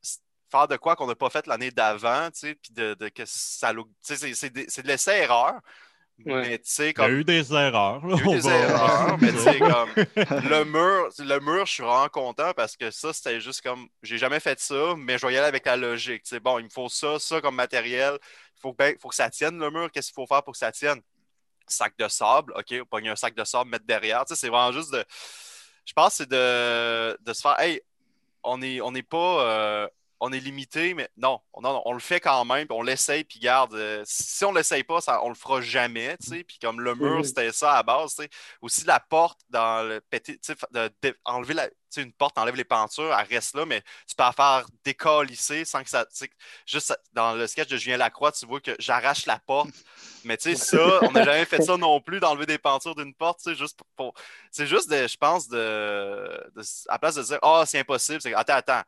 faire de quoi qu'on n'a pas fait l'année d'avant, puis de, de, que ça. C'est de l'essai-erreur. Mais tu sais, comme. Il y a eu des erreurs. Il y a eu des erreurs, mais tu sais, comme. Le mur, le mur, je suis vraiment content parce que ça, c'était juste comme. J'ai jamais fait ça, mais je vais y aller avec la logique. sais, bon, il me faut ça, ça comme matériel. Il faut, ben, faut que ça tienne le mur. Qu'est-ce qu'il faut faire pour que ça tienne? Sac de sable, OK, on pogne un sac de sable, mettre derrière. Tu sais, c'est vraiment juste de. Je pense que c'est de, de, se faire. Hey, on n'est on pas. Euh, on est limité, mais non, non, on le fait quand même, puis on l'essaye, puis garde. Euh, si on ne l'essaye pas, ça, on le fera jamais, tu sais. Puis comme le mur, mhm. c'était ça à base, tu sais. Aussi, la porte, dans le petit, tu sais, enlever la, une porte, enlève les peintures, elle reste là, mais tu peux la faire décalisser sans que ça. Juste dans le sketch de Julien Lacroix, tu vois que j'arrache la porte. Mais tu sais, ça, on n'a jamais fait ça non plus, d'enlever des peintures d'une porte, tu sais, juste pour. C'est juste, je pense, de, À place de dire, ah, oh, c'est impossible, c'est attends, attends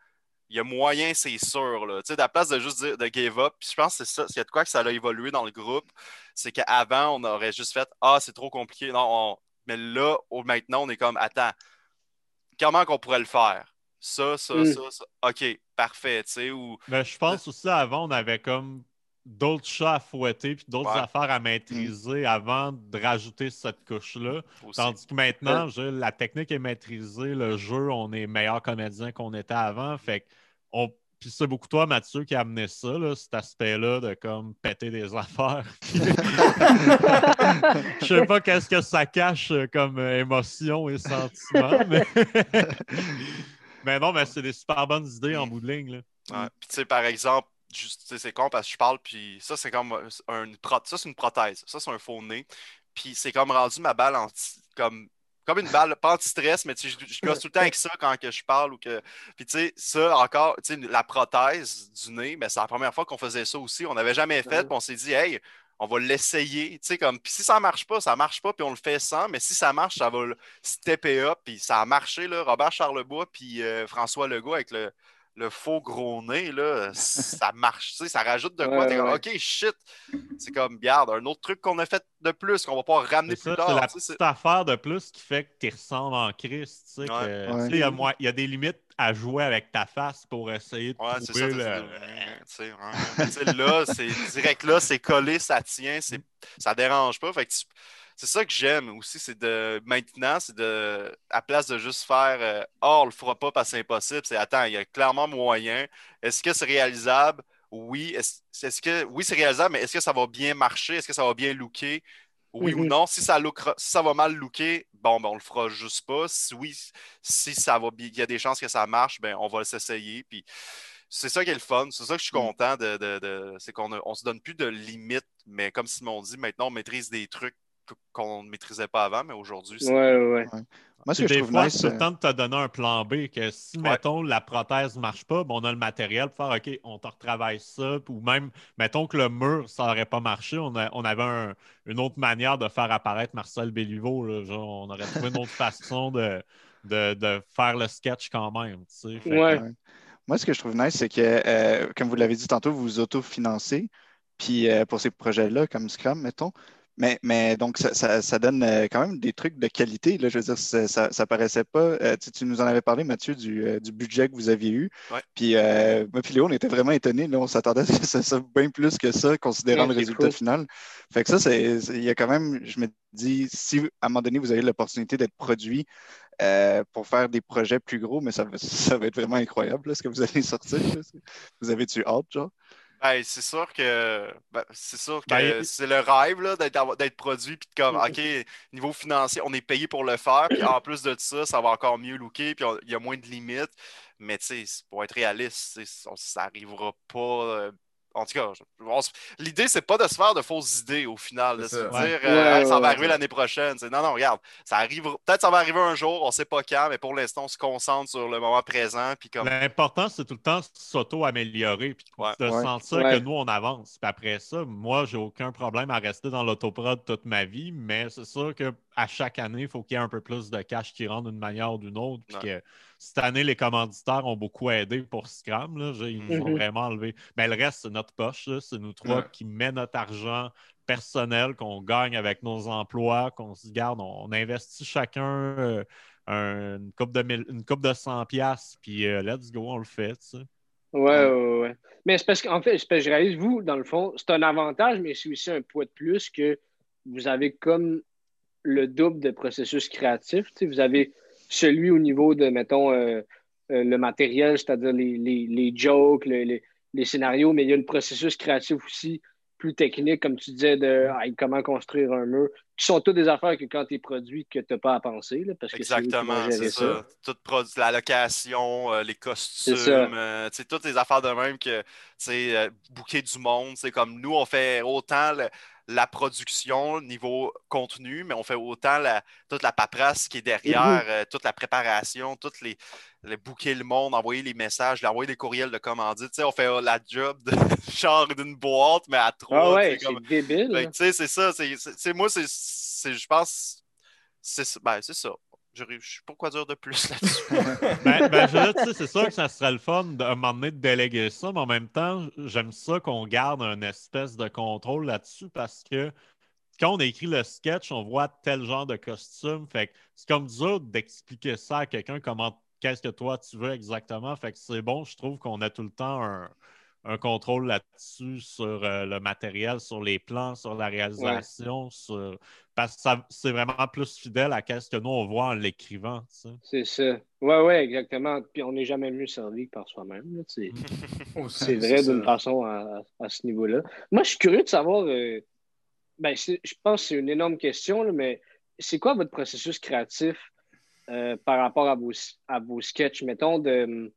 il y a moyen, c'est sûr. Là. à la place de juste dire de give up, puis je pense que c'est ça. S'il y a de quoi que ça a évolué dans le groupe, c'est qu'avant, on aurait juste fait Ah, c'est trop compliqué. Non, mais là, maintenant, on est comme Attends, comment qu'on pourrait le faire? Ça, ça, mm. ça, ça. OK, parfait. Ou... Mais je pense aussi avant, on avait comme d'autres chats à fouetter puis d'autres affaires à maîtriser mm. avant de rajouter cette couche-là. Tandis que maintenant, la technique est maîtrisée, le jeu, on est meilleur comédien qu'on était avant. Fait on... Puis c'est beaucoup toi, Mathieu, qui a amené ça, cet aspect-là de comme péter des affaires. Je sais pas qu'est-ce que ça cache comme émotion et sentiment, mais. mais non, mais c'est des super bonnes idées en bout de ligne. Là. Puis, par exemple, c'est con parce que je parle, puis ça, c'est comme une, ça, c'est une prothèse. Ça, c'est un faux nez. Puis c'est comme rendu ma balle anti, comme, comme une balle, pas anti-stress, mais je, je gosse tout le temps avec ça quand que je parle. ou que Puis tu sais, ça encore, tu sais, la prothèse du nez, ben, c'est la première fois qu'on faisait ça aussi. On n'avait jamais fait, puis on s'est dit, hey, on va l'essayer. Tu sais, comme, puis si ça marche pas, ça marche pas, puis on le fait sans, mais si ça marche, ça va stepper up, puis ça a marché, là, Robert Charlebois, puis euh, François Legault avec le le faux gros nez, là, ça marche, ça rajoute de quoi. OK, shit. C'est comme, garde, un autre truc qu'on a fait de plus, qu'on va pas ramener plus tard. C'est la petite affaire de plus qui fait que tu ressembles en Christ. Il y, a, des limites à jouer avec ta face pour essayer de ouais, trouver le... là, c'est direct là, c'est collé, ça tient, ça dérange pas. Fait que c'est ça que j'aime aussi, c'est de maintenant, c'est de à place de juste faire euh, oh, on le fera pas parce que c'est impossible, c'est attends, il y a clairement moyen. Est-ce que c'est réalisable? Oui. Est-ce que oui, c'est réalisable, mais est-ce que ça va bien marcher? Est-ce que ça va bien looker? Oui ou mhm. non. Si ça, ça va mal looker, bon, ben, on le fera juste pas. Si oui, si ça va il y a des chances que ça marche, ben, on va s'essayer. Puis c'est ça qui est le fun. C'est ça que je suis mhm. content de, c'est qu'on ne se donne plus de limites, mais comme Simon dit, maintenant on maîtrise des trucs qu'on ne maîtrisait pas avant, mais aujourd'hui, c'est. Ouais, ouais. Moi, ce que je trouve nice, c'est le temps de te donner un plan B, que si, mettons, la prothèse ne marche pas, ben, on a le matériel pour faire OK, on te retravaille ça, ou même, mettons que le mur, ça n'aurait pas marché, on, on avait une autre manière de faire apparaître Marcel Béliveau. on aurait trouvé une autre façon de, de, faire le sketch quand même. ouais. Moi, ce que je trouve nice, c'est que, euh, comme vous l'avez dit tantôt, vous vous autofinancez. Puis euh, pour ces projets-là, comme Scrum, mettons, mais, mais donc, ça, ça, donne euh, quand même des trucs de qualité. Là, je veux dire, ça, ça paraissait pas. Euh, tu, nous en avais parlé, Mathieu, du, euh, du budget que vous aviez eu. Puis moi et Léo, on était vraiment étonnés. Là, on s'attendait à ce que ça soit bien plus que ça, considérant le résultat final. Fait que ça, c'est, il y a quand même, je me dis, si à un moment donné, vous avez l'opportunité d'être produit pour faire des projets plus gros, mais ça, ça va être vraiment incroyable ce que vous allez sortir. Vous avez-tu hâte, genre? C'est sûr que ben, c'est sûr ben, que c'est le rêve d'être produit puis comme OK, niveau financier, on est payé pour le faire, puis en plus de ça, ça va encore mieux looker, puis il y a moins de limites. Mais pour être réaliste, ça n'arrivera pas euh, en tout cas, l'idée, c'est pas de se faire de fausses idées au final. De se dire, euh, ça va arriver l'année prochaine. non, non, regarde, ça arrive. Peut-être ça va arriver un jour, on sait pas quand, mais pour l'instant, on se concentre sur le moment présent. Puis comme... L'important, c'est tout le temps s'auto-améliorer, puis de sentir que nous, on avance. Puis après ça, moi, j'ai aucun problème à rester dans l'autoprod toute ma vie, mais c'est sûr que à chaque année, il faut qu'il y ait un peu plus de cash qui rentre d'une manière ou d'une autre. Puis que cette année, les commanditaires ont beaucoup aidé pour Scram. Là. Ils nous ont mhm. vraiment enlevé. Mais le reste, c'est notre poche. C'est nous trois qui mettons notre argent personnel qu'on gagne avec nos emplois, qu'on se garde. On, investit chacun euh, une, coupe de une coupe de 100 pièces puis euh, let's go, on le fait. Ouais, ouais, ouais. Mais c'est parce qu'en fait, je réalise, vous, dans le fond, c'est un avantage, mais c'est aussi un poids de plus que vous avez comme le double de processus créatif. vous avez celui au niveau de, mettons, euh, euh, le matériel, c'est-à-dire les, jokes, les, scénarios, mais il y a le processus créatif aussi plus technique, comme tu disais, de comment construire un mur, qui sont toutes des affaires que quand tu es produit, que tu n'as pas à penser. parce que Exactement, c'est ça. Toute la location, euh, les costumes, toutes les affaires de même que, tu bouquet du monde. C'est comme nous, on fait autant la production niveau contenu, mais on fait autant la, toute la paperasse qui est derrière, euh, toute la préparation, toutes les, les bouquer le monde, envoyer les messages, envoyer des courriels de commandite. on fait euh, la job de genre d'une boîte, mais à trois. Ah ouais, c'est débile. c'est ça. C'est, moi, c'est, je pense, c'est, ben, c'est ça je ne sais pas quoi dire de plus là-dessus. ben, ben c'est sûr que ça serait le fun de, un moment donné de déléguer ça, mais en même temps, j'aime ça qu'on garde un espèce de contrôle là-dessus parce que quand on écrit le sketch, on voit tel genre de costume. Fait c'est comme dur d'expliquer ça à quelqu'un comment qu'est-ce que toi tu veux exactement. Fait que c'est bon, je trouve qu'on a tout le temps un, un contrôle là-dessus sur euh, le matériel, sur les plans, sur la réalisation, sur... parce que c'est vraiment plus fidèle à ce que nous, on voit en l'écrivant. C'est ça. Oui, oui, exactement. Puis on n'est jamais mieux servi par soi-même. C'est vrai d'une façon à, ce niveau-là. Moi, je suis curieux de savoir, euh, ben, je pense que c'est une énorme question, mais c'est quoi votre processus créatif euh, par rapport à vos, à vos sketchs, mettons, de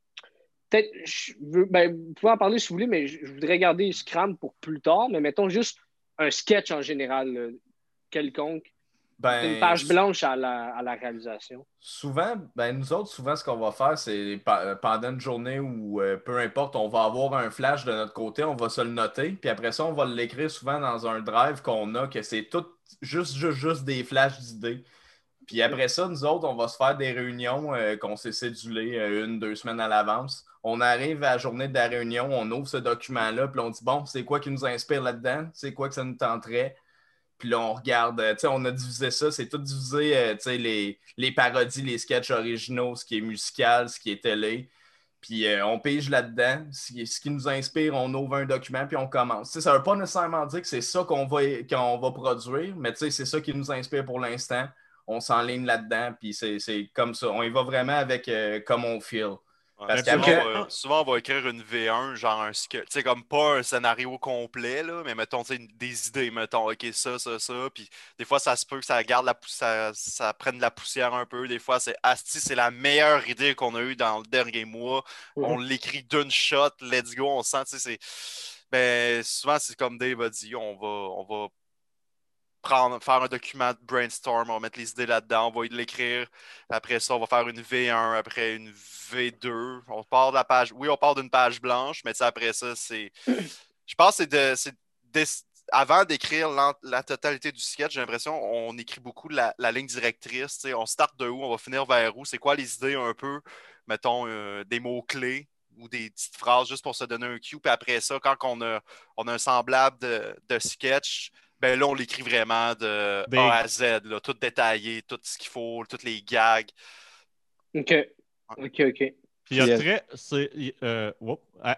peut-être, je veux, ben, vous pouvez en parler si vous voulez, mais je, voudrais garder Scram pour plus tard, mais mettons juste un sketch en général, quelconque. Ben, une page blanche à la, à la, réalisation. Souvent, ben, nous autres, souvent, ce qu'on va faire, c'est pendant une journée ou euh, peu importe, on va avoir un flash de notre côté, on va se le noter, puis après ça, on va l'écrire souvent dans un drive qu'on a, que c'est tout juste, juste, juste des flashs d'idées. Puis après ça, nous autres, on va se faire des réunions euh, qu'on s'est cédulées euh, une, deux semaines à l'avance. On arrive à la journée de la réunion, on ouvre ce document-là, puis on dit bon, c'est quoi qui nous inspire là-dedans? C'est quoi que ça nous tenterait? Puis là, on regarde, tu sais, on a divisé ça, c'est tout divisé, tu sais, les, les parodies, les sketchs originaux, ce qui est musical, ce qui est télé. Puis on pige là-dedans. Ce qui nous inspire, on ouvre un document, puis on commence. ça ne veut pas nécessairement dire que c'est ça qu'on va, qu'on va produire, mais c'est ça qui nous inspire pour l'instant on s'enligne là-dedans, puis c'est comme ça. On y va vraiment avec euh, comme on feel. Parce souvent, souvent, on va écrire une V1, genre un tu sais, comme pas un scénario complet, là, mais mettons, des idées, mettons, ok, ça, ça, ça. Puis des fois, ça se peut que ça garde la ça, ça prenne de la poussière un peu. Des fois, c'est Asti, c'est la meilleure idée qu'on a eue dans le dernier mois. On l'écrit d'une shot, let's go, on sent, tu sais, c'est. Ben, souvent, c'est comme Dave a dit, on va, on va faire un document de brainstorm, on va mettre les idées là-dedans, on va l'écrire. Après ça, on va faire une V1, après une V2. On part de la page. Oui, on part d'une page blanche, mais après ça, c'est. Je pense que c'est de. Avant d'écrire la, totalité du sketch, j'ai l'impression qu'on écrit beaucoup la, ligne directrice. On start de où, on va finir vers où, c'est quoi les idées un peu, mettons, euh, des mots-clés ou des petites phrases juste pour se donner un cue. Puis après ça, quand on a, on a un semblable de sketch, ben là, on l'écrit vraiment de A à Z, là, tout détaillé, tout ce qu'il faut, toutes les gags. OK. OK, OK. Puis il y a très. Euh,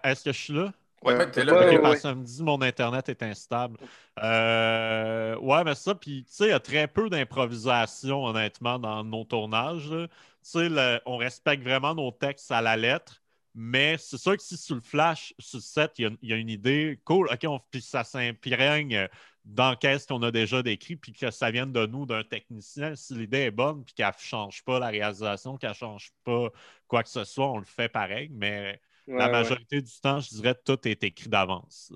est-ce que je suis là? Oui, ouais, t'es là. Ouais, ouais, parce que mon Internet est instable. Euh, ouais, mais ça, puis tu sais, il y a très peu d'improvisation, honnêtement, dans nos tournages. Tu sais, on respecte vraiment nos textes à la lettre. Mais c'est sûr que si sur le flash, sur le set, il y, a, une idée, cool, OK, on, puis ça s'imprègne dans qu'est-ce qu'on a déjà décrit, puis que ça vienne de nous, d'un technicien. Si l'idée est bonne, puis qu'elle ne change pas la réalisation, qu'elle ne change pas quoi que ce soit, on le fait pareil. Mais la majorité du temps, je dirais que tout est écrit d'avance.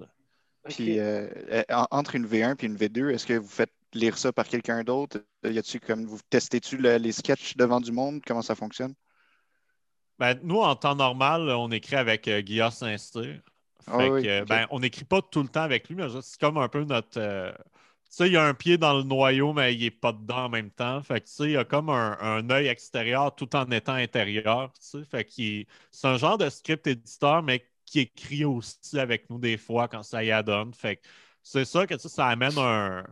Puis euh, euh, entre une V1 et une V2, est-ce que vous faites lire ça par quelqu'un d'autre? Y a-tu comme vous testez-tu les sketchs devant du monde? Comment ça fonctionne? Ben, nous, en temps normal, on écrit avec euh, Guillaume Saint-Cyr. Ah ben, on n'écrit pas tout le temps avec lui, mais c'est comme un peu notre. Euh, tu sais, il y a un pied dans le noyau, mais il n'est pas dedans en même temps. Fait que, tu sais, il y a comme un, un œil extérieur tout en étant intérieur. Fait que c'est un genre de script éditeur, mais qui écrit aussi avec nous des fois quand ça y adonne. Fait que c'est ça que ça amène un,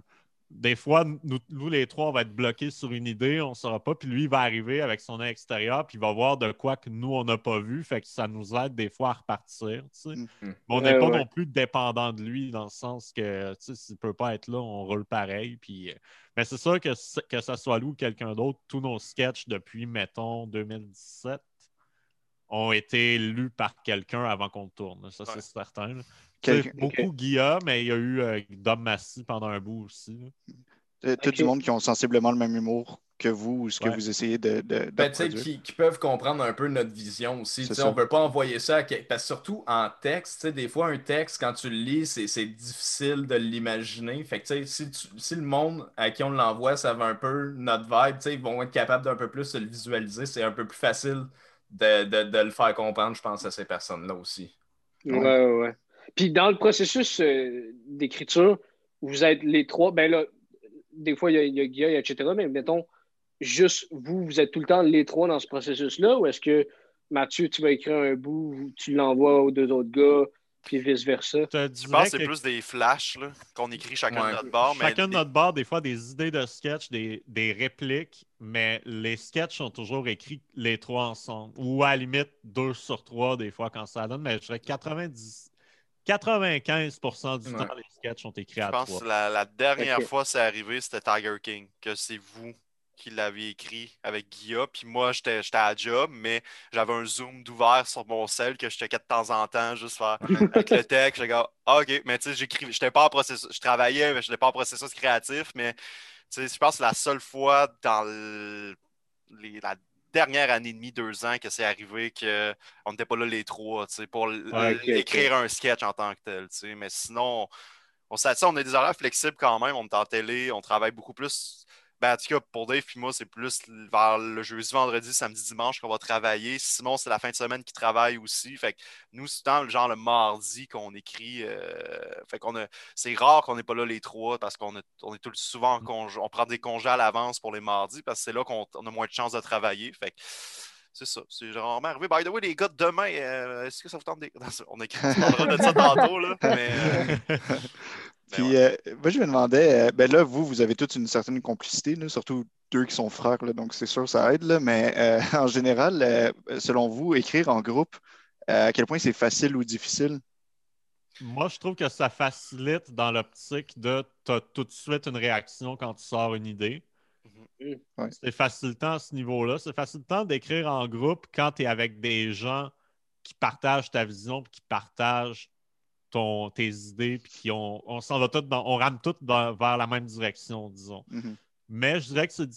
des fois, nous, les trois, on va être bloqués sur une idée, on ne saura pas, puis lui, il va arriver avec son œil extérieur, puis il va voir de quoi que nous, on n'a pas vu, fait que ça nous aide des fois à repartir, mm-hmm. Mais on n'est pas non plus dépendant de lui, dans le sens que, tu sais, s'il ne peut pas être là, on roule pareil, puis... Euh, mais c'est sûr que, que ça soit lui ou quelqu'un d'autre, tous nos sketchs depuis, mettons, 2017 ont été lus par quelqu'un avant qu'on tourne, ça, c'est certain. Beaucoup Guilla, mais il y a eu euh, Dom Massy pendant un bout aussi. Tout du monde qui ont sensiblement le même humour que vous ou ce que vous essayez de. de, ben, qui, qui, peuvent comprendre un peu notre vision aussi. On ne peut pas envoyer ça à Parce que surtout en texte, des fois, un texte, quand tu le lis, c'est difficile de l'imaginer. Fait que si, si le monde à qui on l'envoie, ça va un peu notre vibe, ils vont être capables d'un peu plus de le visualiser. C'est un peu plus facile de, de, le faire comprendre, je pense, à ces personnes-là aussi. Ouais, ouais, ouais. Puis dans le processus euh, d'écriture, vous êtes les trois, ben là, des fois, il y a, il y a etc., mais mettons, juste vous, vous êtes tout le temps les trois dans ce processus-là, ou est-ce que Mathieu, tu vas écrire un bout, tu l'envoies aux deux autres gars, puis vice-versa? Je pense que c'est plus des flashs qu'on écrit chacun de notre bord. Chacun de notre bord, des fois, des idées de sketch, des, des, répliques, mais les sketchs sont toujours écrits les trois ensemble. Ou à la limite, deux sur trois, des fois, quand ça donne. Mais je dirais 90, 95% du temps, les sketchs sont écrits à trois. Je pense que la, dernière fois c'est arrivé, c'était Tiger King, que c'est vous qui l'avez écrit avec Guilla. Puis moi, j'étais à job, mais j'avais un zoom d'ouvert sur mon cell que je checkais de temps en temps, juste faire avec le texte. J'étais ah, OK, mais tu sais, j'écrivais, j'étais pas en processus, je travaillais, mais je n'étais pas en processus créatif, mais tu sais, je pense que la seule fois dans les, la dernière année et demie, deux ans que c'est arrivé qu'on n'était pas là les trois pour écrire un sketch en tant que tel. Mais sinon, on, on, on a des horaires flexibles quand même. On est en télé, on travaille beaucoup plus. Ben, en tout cas, pour Dave et moi, c'est plus vers le jeudi, vendredi, samedi, dimanche qu'on va travailler. Sinon, c'est la fin de semaine qui travaille aussi. Fait que nous, c'est le genre le mardi qu'on écrit. Euh, fait qu'on a... C'est rare qu'on n'est pas là les trois parce qu'on on est tout, souvent on prend des congés à l'avance pour les mardis parce que c'est là qu'on a moins de chances de travailler. Fait que c'est ça. C'est rarement arrivé. By the way, les gars, demain, euh, est-ce que ça vous tente des. On écrit de ça tantôt, là. Mais, euh, Puis, euh, moi, je me demandais, ben là, vous, vous avez toute une certaine complicité, surtout deux qui sont frères, donc c'est sûr, ça aide. Là, mais en général, selon vous, écrire en groupe, à quel point c'est facile ou difficile? Moi, je trouve que ça facilite dans l'optique de tu as tout de suite une réaction quand tu sors une idée. Mm. C'est facilitant à ce niveau-là. C'est facilitant d'écrire en groupe quand tu es avec des gens qui partagent ta vision, qui partagent ton, tes idées, puis qui ont, on s'en va tout on rame tout vers la même direction, disons. Mm-hmm. Mais je dirais que c'est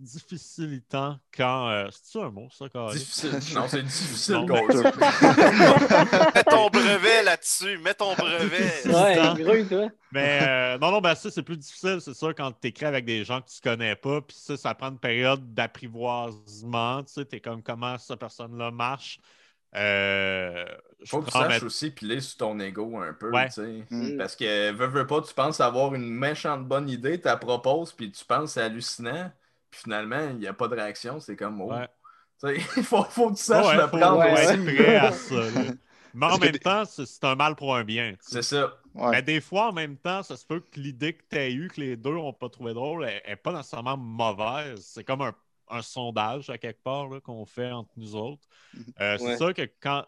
difficilitant quand. Euh, c'est-tu un mot, ça, quand Difficile. Non, c'est difficile. mets ton brevet là-dessus. Mets ton brevet. Ouais, toi. Mais euh, non, non, ben ça, c'est plus difficile, c'est sûr, quand tu écris avec des gens que tu connais pas. Puis ça, ça prend une période d'apprivoisement. Tu sais, t'es comme comment cette personne-là marche. Euh, faut que tu saches aussi piler sur ton ego un peu. Mm. Parce que, veux, veux pas, tu penses avoir une méchante bonne idée, tu la proposes, puis tu penses c'est hallucinant, puis finalement, il n'y a pas de réaction. C'est comme, oh. Il faut, faut, que tu saches le prendre aussi. Mais en même temps, c'est un mal pour un bien. C'est ça. Mais des fois, en même temps, ça se peut que l'idée que tu as eue, que les deux n'ont pas trouvé drôle, n'est pas nécessairement mauvaise. C'est comme un un sondage à quelque part qu'on fait entre nous autres. Mhm. Euh, c'est sûr que quand,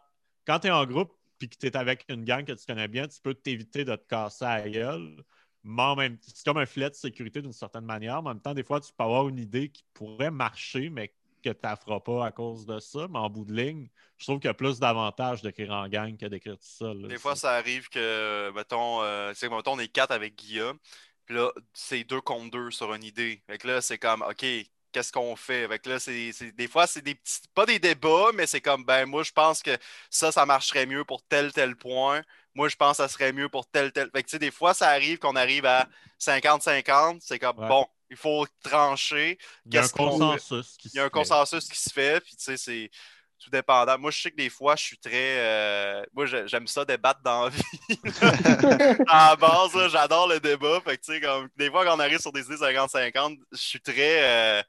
quand tu es en groupe et que tu es avec une gang que tu connais bien, tu peux t'éviter de te casser à gueule. Mais c'est comme un filet de sécurité d'une certaine manière. Mais en même temps, des fois, tu peux avoir une idée qui pourrait marcher, mais que tu ne feras pas à cause de ça. Mais en bout de ligne, je trouve qu'il y a plus d'avantages d'écrire en gang que d'écrire tout seul. des fois, ça arrive que, mettons, euh, mettons, on est quatre avec Guillaume. Puis là, c'est deux contre deux sur une idée. Fait là, c'est comme, OK, qu'est-ce qu'on fait? Avec là, c'est, des fois, c'est des petits, pas des débats, mais c'est comme, ben, moi, je pense que ça, ça marcherait mieux pour tel, tel point. Moi, je pense que ça serait mieux pour tel, tel. Fait que, des fois, ça arrive qu'on arrive à 50-50. C'est comme, bon, il faut trancher. Il y a un consensus. Qui il y a un consensus qui se fait. Puis, tu sais, c'est tout dépendant. Moi, je sais que des fois, je suis très. Euh, moi, j'aime ça débattre dans la vie. à la base, j'adore le débat. Fait que, tu sais, comme, des fois, quand on arrive sur des idées 50-50, je suis très. Euh,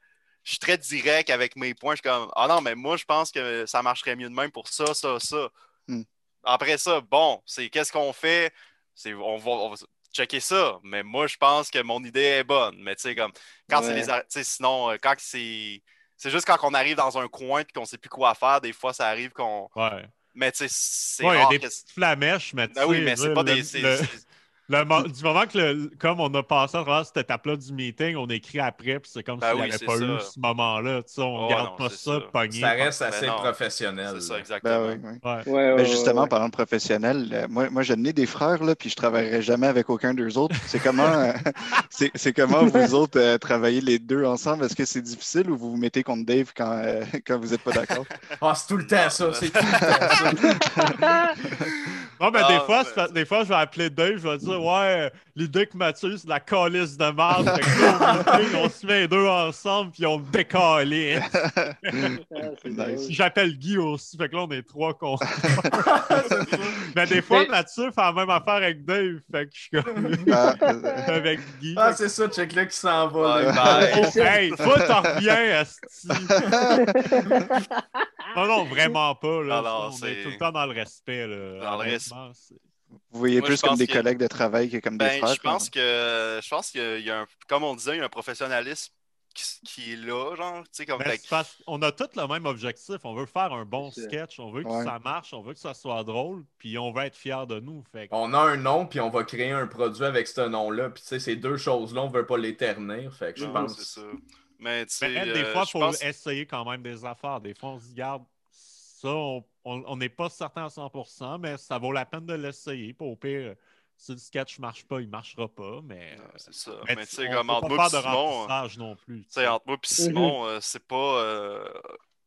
je suis très direct avec mes points. Je suis comme, ah non, mais moi, je pense que ça marcherait mieux de même pour ça, ça, ça. Hmm. Après ça, bon, c'est qu'est-ce qu'on fait? C'est, on, va, checker ça. Mais moi, je pense que mon idée est bonne. Mais tu sais, comme, quand c'est les. Sinon, euh, quand c'est. C'est juste quand on arrive dans un coin et qu'on ne sait plus quoi faire, des fois, ça arrive qu'on. Ouais. Mais tu sais, c'est. Ouais, il y a des petites flamèches, mais tu ben oui, mais c'est pas des du moment que, comme on a passé à travers cette étape-là du meeting, on écrit après, puis c'est comme ben s'il n'y avait pas eu ce moment-là. On ne garde pas ça, pogné. Ça reste assez professionnel. C'est ça, exactement. Ben justement, parlant de professionnel, euh, moi, moi je n'ai des frères, là, puis je ne travaillerai jamais avec aucun d'eux autres. C'est comment, euh, c'est comment vous autres euh, travaillez les deux ensemble? Est-ce que c'est difficile ou vous vous mettez contre Dave quand, quand vous n'êtes pas d'accord? Ah, c'est tout le temps ça. C'est tout le temps ça. Non, mais des, ah, fois, des fois, je vais appeler Dave, je vais dire Ouais, l'idée que Mathieu, c'est de la calice de merde. on se met les deux ensemble, puis on décalé. J'appelle Guy aussi, fait que là, on est trois contre. mais des fois, Mathieu fait la même affaire avec Dave, fait que je suis comme. Ah, avec Guy. Ah, c'est ça, check là qui s'en va. hey, toi, t'en reviens, Asti. non, non, vraiment pas. Là. on est tout le temps dans le respect. Là. Dans le respect vous voyez plus comme des collègues de travail que comme des ben, frères? Je pense que, je pense qu'il y a un, comme on disait, il y a un professionnalisme qui, est là, genre, tu sais, comme... Ben, on a tous le même objectif. On veut faire un bon sketch, on veut que ça marche, on veut que ça soit drôle, puis on veut être fiers de nous. Fait On a un nom, puis on va créer un produit avec ce nom-là, puis tu sais, ces deux choses-là, on veut pas les ternir, fait que je pense... ça. Mais, tu sais, des fois, il faut essayer quand même des affaires. Des fois, on se garde ça, on n'est pas certain à 100%, mais ça vaut la peine de l'essayer. Au pire, si le sketch ne marche pas, il ne marchera pas. Mais, c'est ça. Mais, tu sais, comme entre moi et Simon. Euh, non plus. Tu sais, entre moi et Simon, euh, c'est pas. Euh,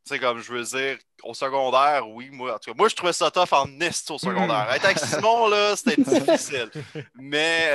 tu sais, comme je veux dire, au secondaire, oui, moi, en tout cas, moi, je trouvais ça tough en est au secondaire. Être avec Simon, là, c'était difficile. Mais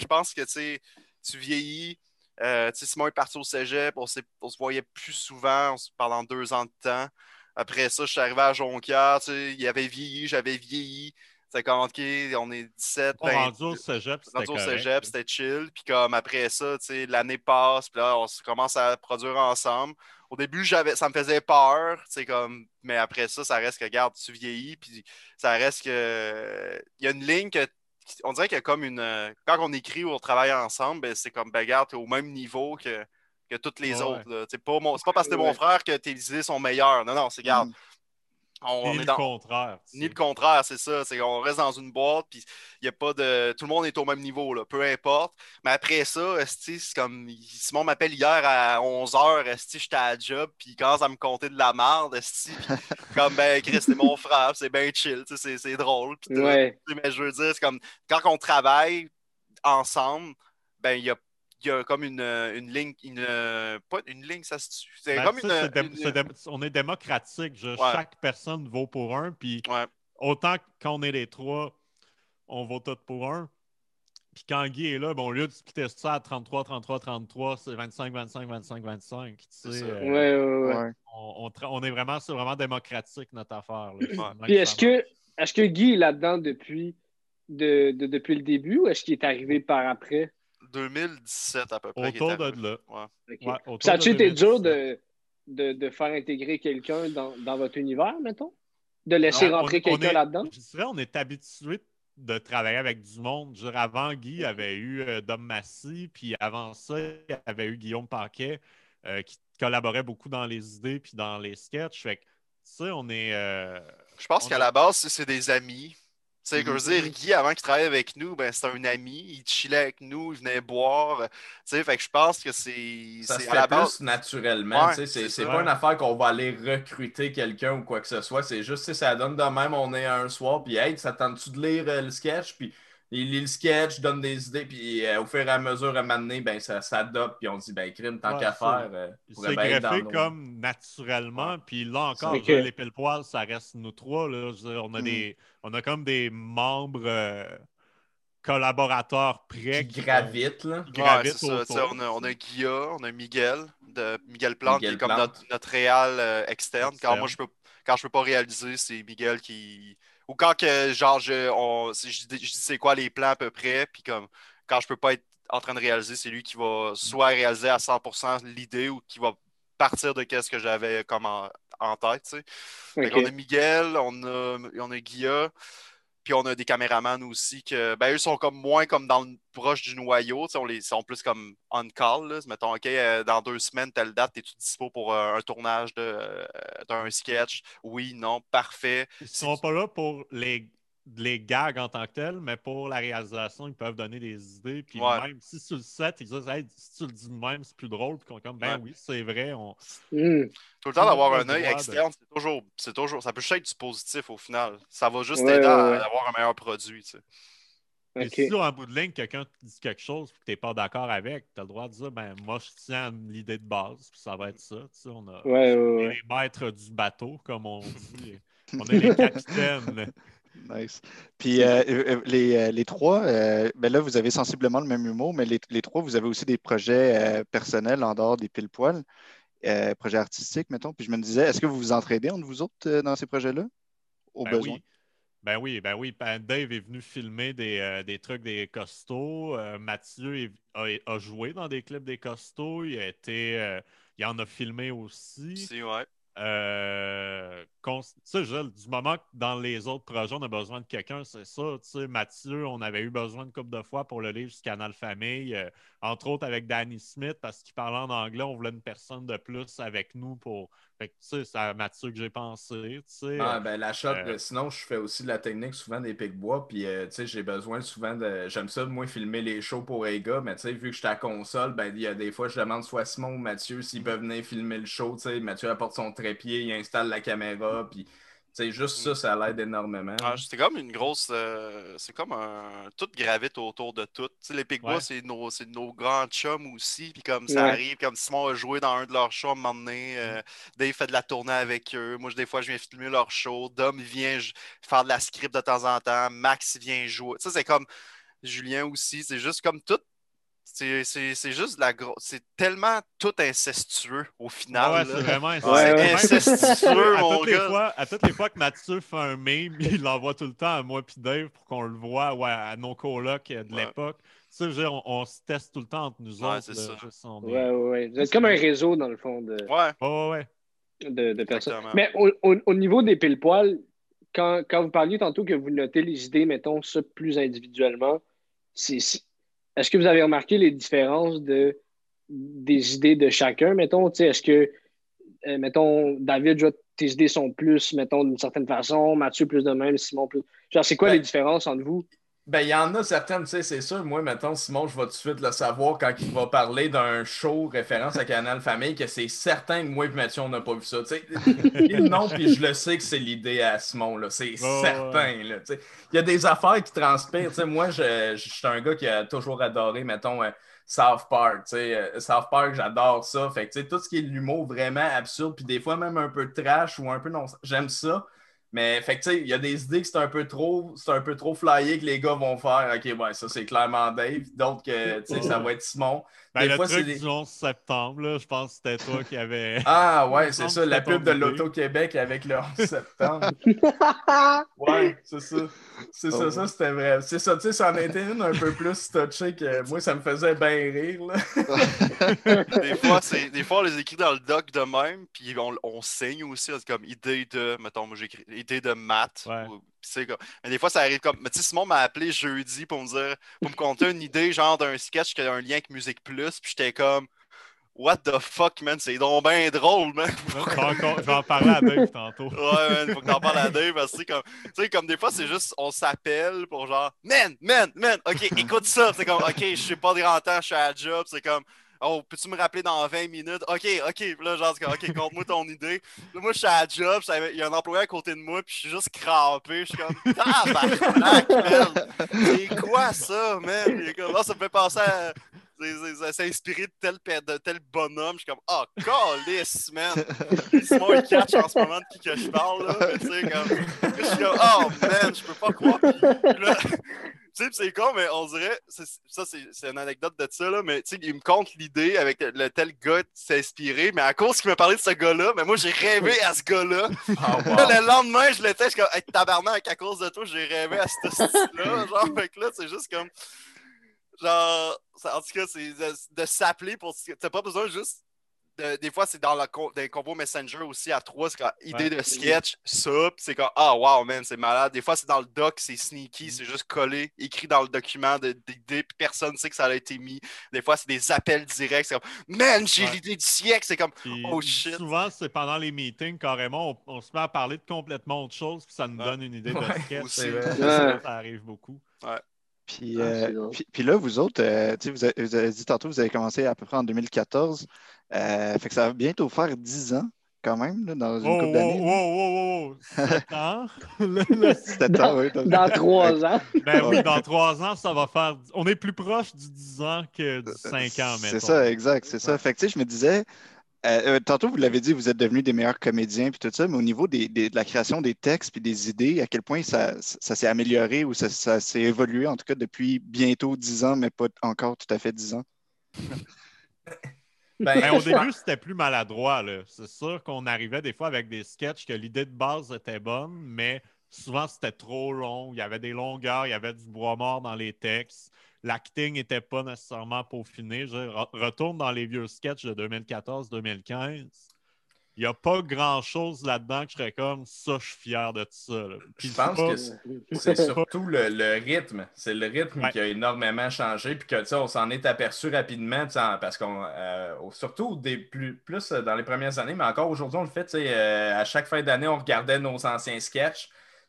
je pense que, tu sais, tu vieillis, Euh, Simon est parti au cégep, on, on se voyait plus souvent pendant deux ans de temps. Après ça, je suis arrivé à Jonquière, il avait vieilli, j'avais vieilli. C'est comme, OK, on est 17. On rendu au cégep, c'était au cégep, c'était chill. Puis comme après ça, l'année passe, puis là, on commence à produire ensemble. Au début, j'avais, ça me faisait peur, comme, mais après ça, ça reste que, regarde, tu vieillis, puis ça reste que. Il y a une ligne que. On dirait qu'il y a comme une. Quand on écrit ou on travaille ensemble, ben, c'est comme, ben, regarde, tu es au même niveau que, que toutes les autres. C'est pas, pas parce que t'es mon frère que tes idées sont meilleures. Non, non, c'est, regarde. Mm. On, Ni le contraire. Ni le contraire, c'est ça. C'est qu'on reste dans une boîte, puis il a pas de. Tout le monde est au même niveau, là, peu importe. Mais après ça, c'est comme. Simon m'appelle hier à 11h, j'étais à la job, puis il commence à me compter de la merde, comme, ben, Chris, c'est mon frère, c'est bien chill, c'est drôle. Mais je veux dire, c'est comme. Quand on travaille ensemble, ben, il y a il y a comme une, euh, une ligne, une, euh, pas une ligne, ça se C'est ben, comme une, On est démocratique. Chaque personne vaut pour un. Puis autant qu'on est les trois, on vaut tous pour un. Puis quand Guy est là, bon, au lieu de splitter ça à 33, 33, 33, c'est 25, 25, 25, 25. Tu sais, euh, ouais, ouais, On, on, est vraiment, c'est vraiment démocratique notre affaire. Puis est-ce que, est que Guy est là-dedans depuis, de, depuis le début ou est-ce qu'il est arrivé par après? 2017 à peu près. Autour de là. Ouais. ça a-tu été dur de, de, de, faire intégrer quelqu'un dans, dans, votre univers, mettons? De laisser rentrer quelqu'un là-dedans? Je dirais on est habitué de travailler avec du monde. Je avant, Guy avait eu euh, Dom Massy, puis avant ça, il avait eu Guillaume Paquet euh, qui collaborait beaucoup dans les idées puis dans les sketchs. Fait que, tu sais, on est. Euh, je pense qu'à la base, c'est des amis sais, je veux dire, Guy, avant qu'il travaille avec nous, ben, c'était un ami, il chillait avec nous, il venait boire. fait que je pense que c'est. Ça se fait plus naturellement. c'est pas une affaire qu'on va aller recruter quelqu'un ou quoi que ce soit. C'est juste, ça donne de même, on est un soir, puis hey, ça tente-tu de lire euh, le sketch? Puis il lit le sketch, donne des idées, puis euh, au fur et à mesure, à un ben, ça s'adopte, puis on dit, ben, crime, tant qu'à faire. Euh, c'est greffé comme naturellement, puis là encore, les pile poils ça reste nous trois. Là, on, a mm. des, on a comme des membres euh, collaborateurs prêts. Qui, gravitent, là. Qui ça. On a, on a Guilla, on a Miguel, de Miguel Plante, qui est comme notre, notre réal externe. Quand moi, je peux, quand je peux pas réaliser, c'est Miguel qui ou quand que, genre, je, on, je, dis c'est quoi les plans à peu près, puis comme quand je peux pas être en train de réaliser, c'est lui qui va soit réaliser à 100% l'idée ou qui va partir de ce que j'avais comme en, tête. Tu sais. On a Miguel, on a, on a Guilla. Puis on a des caméramans aussi que ben, eux sont comme moins comme dans le proche du noyau. On les sont plus comme on call. Là. Mettons, OK, euh, dans deux semaines, telle date, es-tu dispo pour euh, un tournage euh, d'un sketch? Oui, non, parfait. Ils ne sont pas là pour les les gags en tant que tels, mais pour la réalisation, ils peuvent donner des idées. Puis même si tu le sais, ils disent si tu le dis de même, c'est plus drôle. Puis qu'on comme ben oui, c'est vrai. On... Hmm. Tout le temps d'avoir un œil externe, c'est toujours, c'est toujours. Ça peut juste être du positif au final. Ça va juste aider à avoir un meilleur produit. Tu sais. si en bout de ligne, quelqu'un te dit quelque chose et que tu n'es pas d'accord avec, tu as le droit de dire ben moi je tiens à l'idée de base, puis ça va être ça. Tu sais, on, a, les maîtres du bateau, comme on dit. on est les capitaines. Nice. Puis euh, euh, les, euh, les, trois, ben là, vous avez sensiblement le même humour, mais les, les trois, vous avez aussi des projets personnels en dehors des pile-poils, projets artistiques, mettons. Puis je me disais, est-ce que vous vous entraidez entre vous autres dans ces projets-là, au ben besoin? Oui. Ben oui, ben oui. Ben, Dave est venu filmer des, des trucs des costauds. Mathieu a, joué dans des clips des costauds. Il a été, il en a filmé aussi. Si, ouais. Euh, du moment que dans les autres projets, on a besoin de quelqu'un, c'est ça. Mathieu, on avait eu besoin de couple de fois pour le livre du Canal Famille, euh, entre autres avec Danny Smith, parce qu'il parlait en anglais, on voulait une personne de plus avec nous pour. Fait que, tu sais, c'est à Mathieu que j'ai pensé. Tu sais, ah, ben, la shot, euh, sinon, je fais aussi de la technique souvent des pics-bois, puis, tu sais, j'ai besoin souvent de. J'aime ça, moi, filmer les shows pour les gars, mais, tu sais, vu que je suis à console, ben, il y a des fois, je demande soit Simon ou Mathieu s'ils peuvent venir filmer le show, tu sais. Mathieu apporte son trépied, il installe la caméra, puis c'est juste ça, ça l'aide énormément. Ah, c'est comme une grosse. Euh, c'est comme un. Tout gravite autour de tout. les Pigbois, c'est nos, nos, grands chums aussi. Puis comme ça arrive, comme Simon a joué dans un de leurs shows à un moment donné. Euh, mm. Dave fait de la tournée avec eux. Moi, des fois, je viens filmer leur show. Dom, vient faire de la script de temps en temps. Max, vient jouer. Ça, c'est comme Julien aussi. C'est juste comme tout c'est juste de la grosse. C'est tellement tout incestueux au final. Ouais, c'est vraiment ouais, incestueux, à mon toutes gars. Les fois, à toutes les fois que Mathieu fait un meme, il l'envoie tout le temps à moi et Dave pour qu'on le voit ouais, à nos colocs de l'époque. Tu sais, on, on, se teste tout le temps entre nous ouais, autres. c'est ça. Juste, on ouais, ouais, ouais. Vous êtes comme un réseau, dans le fond, de, ouais. ouais, ouais. de, de personnes. Exactement. Mais au, au, au niveau des pile-poils, quand, quand vous parliez tantôt que vous notez les idées, mettons ça plus individuellement, c'est est-ce que vous avez remarqué les différences de, des idées de chacun, mettons? Est-ce que, euh, mettons, David, je vois, tes idées sont plus, mettons, d'une certaine façon, Mathieu plus de même, Simon plus. Genre, c'est quoi Ben, les différences entre vous? Ben, il y en a certaines, tu sais, c'est sûr. Moi, mettons, Simon, je vais tout de suite le savoir quand il va parler d'un show référence à Canal Famille, que c'est certain que moi et Mathieu, on n'a pas vu ça. Tu sais, non, puis je le sais que c'est l'idée à Simon, là. C'est Oh, certain, là. Tu sais, il y a des affaires qui transpirent. Tu sais, moi, je, je suis un gars qui a toujours adoré, mettons, euh, South Park. Tu sais, euh, South Park, j'adore ça. Fait que, tu sais, tout ce qui est l'humour vraiment absurde, puis des fois même un peu trash ou un peu non. J'aime ça. Mais fait que tu sais, il y a des idées que c'est un peu trop, c'est un peu trop flyé que les gars vont faire. Ok, ouais, ça c'est clairement Dave. D'autres que tu sais, ça va être Simon. Ben, Des le fois, truc c'est des- du 11 septembre, là, je pense que c'était toi qui avais. Ah ouais, c'est ça, la pub de l'Auto-Québec avec le 11 septembre. Ouais, c'est ça. C'est ça, Oh. ça c'était vrai. C'est ça, tu sais, ça en était une un peu plus touchée que moi, ça me faisait bien rire. Là. des, fois, c'est, des fois, on les écrit dans le doc de même, puis on, on signe aussi, c'est comme idée de, mettons, moi j'écris idée de maths. Ouais. ou- puis c'est comme- mais des fois, ça arrive comme. Mais tu sais, Simon m'a appelé jeudi pour me dire, pour me conter une idée, genre d'un sketch qui a un lien avec Musique Plus, puis j'étais comme, What the fuck, man, c'est donc bien drôle, man. Je vais en parler à Dave tantôt. Ouais, man, faut que t'en parles à Dave parce que comme, tu sais, comme des fois, c'est juste, on s'appelle pour genre, man, man, man, ok, écoute ça. C'est comme, ok, je sais pas grand temps, je suis à la job. C'est comme, oh, peux-tu me rappeler dans 20 minutes? Ok, ok, Puis là, genre, ok, conte-moi ton idée. Là, moi, je suis à la job, il y a un employé à côté de moi, puis je suis juste crampé. Je suis comme, tabarnak, man. C'est quoi ça, man? Ah, ça me fait penser à. c'est- inspiré de tel, de tel bonhomme. Je suis comme, oh, calice, man. Simon, il catch en ce moment de qui que je parle, là. Mais tu sais, comme. Je suis comme, oh, man, je peux pas croire. Puis, là, sais, puis c'est con, mais on dirait, ça, c'est une anecdote de ça, là, mais tu sais, il me compte l'idée avec le, tel gars qui s'est inspiré, mais à cause qu'il m'a parlé de ce gars-là, mais moi, j'ai rêvé à ce gars-là. Wow. Là, le lendemain, je l'étais, je suis comme, hey, tabarnak, à cause de toi, j'ai rêvé à ce style-là. Genre, fait que là, c'est juste comme. Genre, en tout cas, c'est de, de s'appeler pour. T'as pas besoin juste. De- des fois, c'est dans la com- des combos Messenger aussi à trois, c'est comme idée Ouais. de sketch, ça, puis c'est comme ah wow man, c'est malade. Des fois, c'est dans le doc, c'est sneaky, c'est juste collé, écrit dans le document d'idée, puis personne ne sait que ça a été mis. Des fois, c'est des appels directs, c'est comme man, j'ai Ouais. l'idée du siècle, c'est comme Puis, Oh, shit. Souvent, c'est pendant les meetings, carrément, on, on se met à parler de complètement autre chose, puis ça nous Ouais. donne une idée de Ouais, sketch. aussi. c'est vrai. Ça, ça arrive beaucoup. Puis, Ah, euh, puis, puis là, vous autres, euh, tu sais, vous, avez, vous avez dit tantôt, vous avez commencé à peu près en 2014. Euh, fait que ça va bientôt faire 10 ans, quand même, là, dans une Oh, couple oh, d'années. oh, oh, oh, oh. Ans? C'était oui. Dans trois ans. Ben oui, dans trois ans, ça va faire. On est plus proche du 10 ans que du 5 ans, Euh, mettons. C'est ça, exact, c'est ça. Fait que, tu sais, je me disais, euh, euh, tantôt, vous l'avez dit, vous êtes devenus des meilleurs comédiens, puis tout ça, mais au niveau des, des- de la création des textes puis des idées, à quel point ça, ça s'est amélioré ou ça, ça s'est évolué, en tout cas, depuis bientôt 10 ans, mais pas encore tout à fait 10 ans? Ben, Ben, au début, c'était plus maladroit. C'est sûr qu'on arrivait des fois avec des sketchs que l'idée de base était bonne, mais souvent c'était trop long. Il y avait des longueurs, il y avait du bois mort dans les textes. L'acting n'était pas nécessairement peaufiné. Je re- retourne dans les vieux sketchs de 2014-2015. Il n'y a pas grand-chose là-dedans que je serais comme ça, je suis fier de ça. Je pense pas- que c'est- surtout le, le rythme. C'est le rythme Ouais. qui a énormément changé. Puis que, on s'en est aperçu rapidement. Parce qu'on, euh, surtout des plus, plus euh, dans les premières années, mais encore aujourd'hui, on le fait. euh, à chaque fin d'année, on regardait nos anciens sketchs.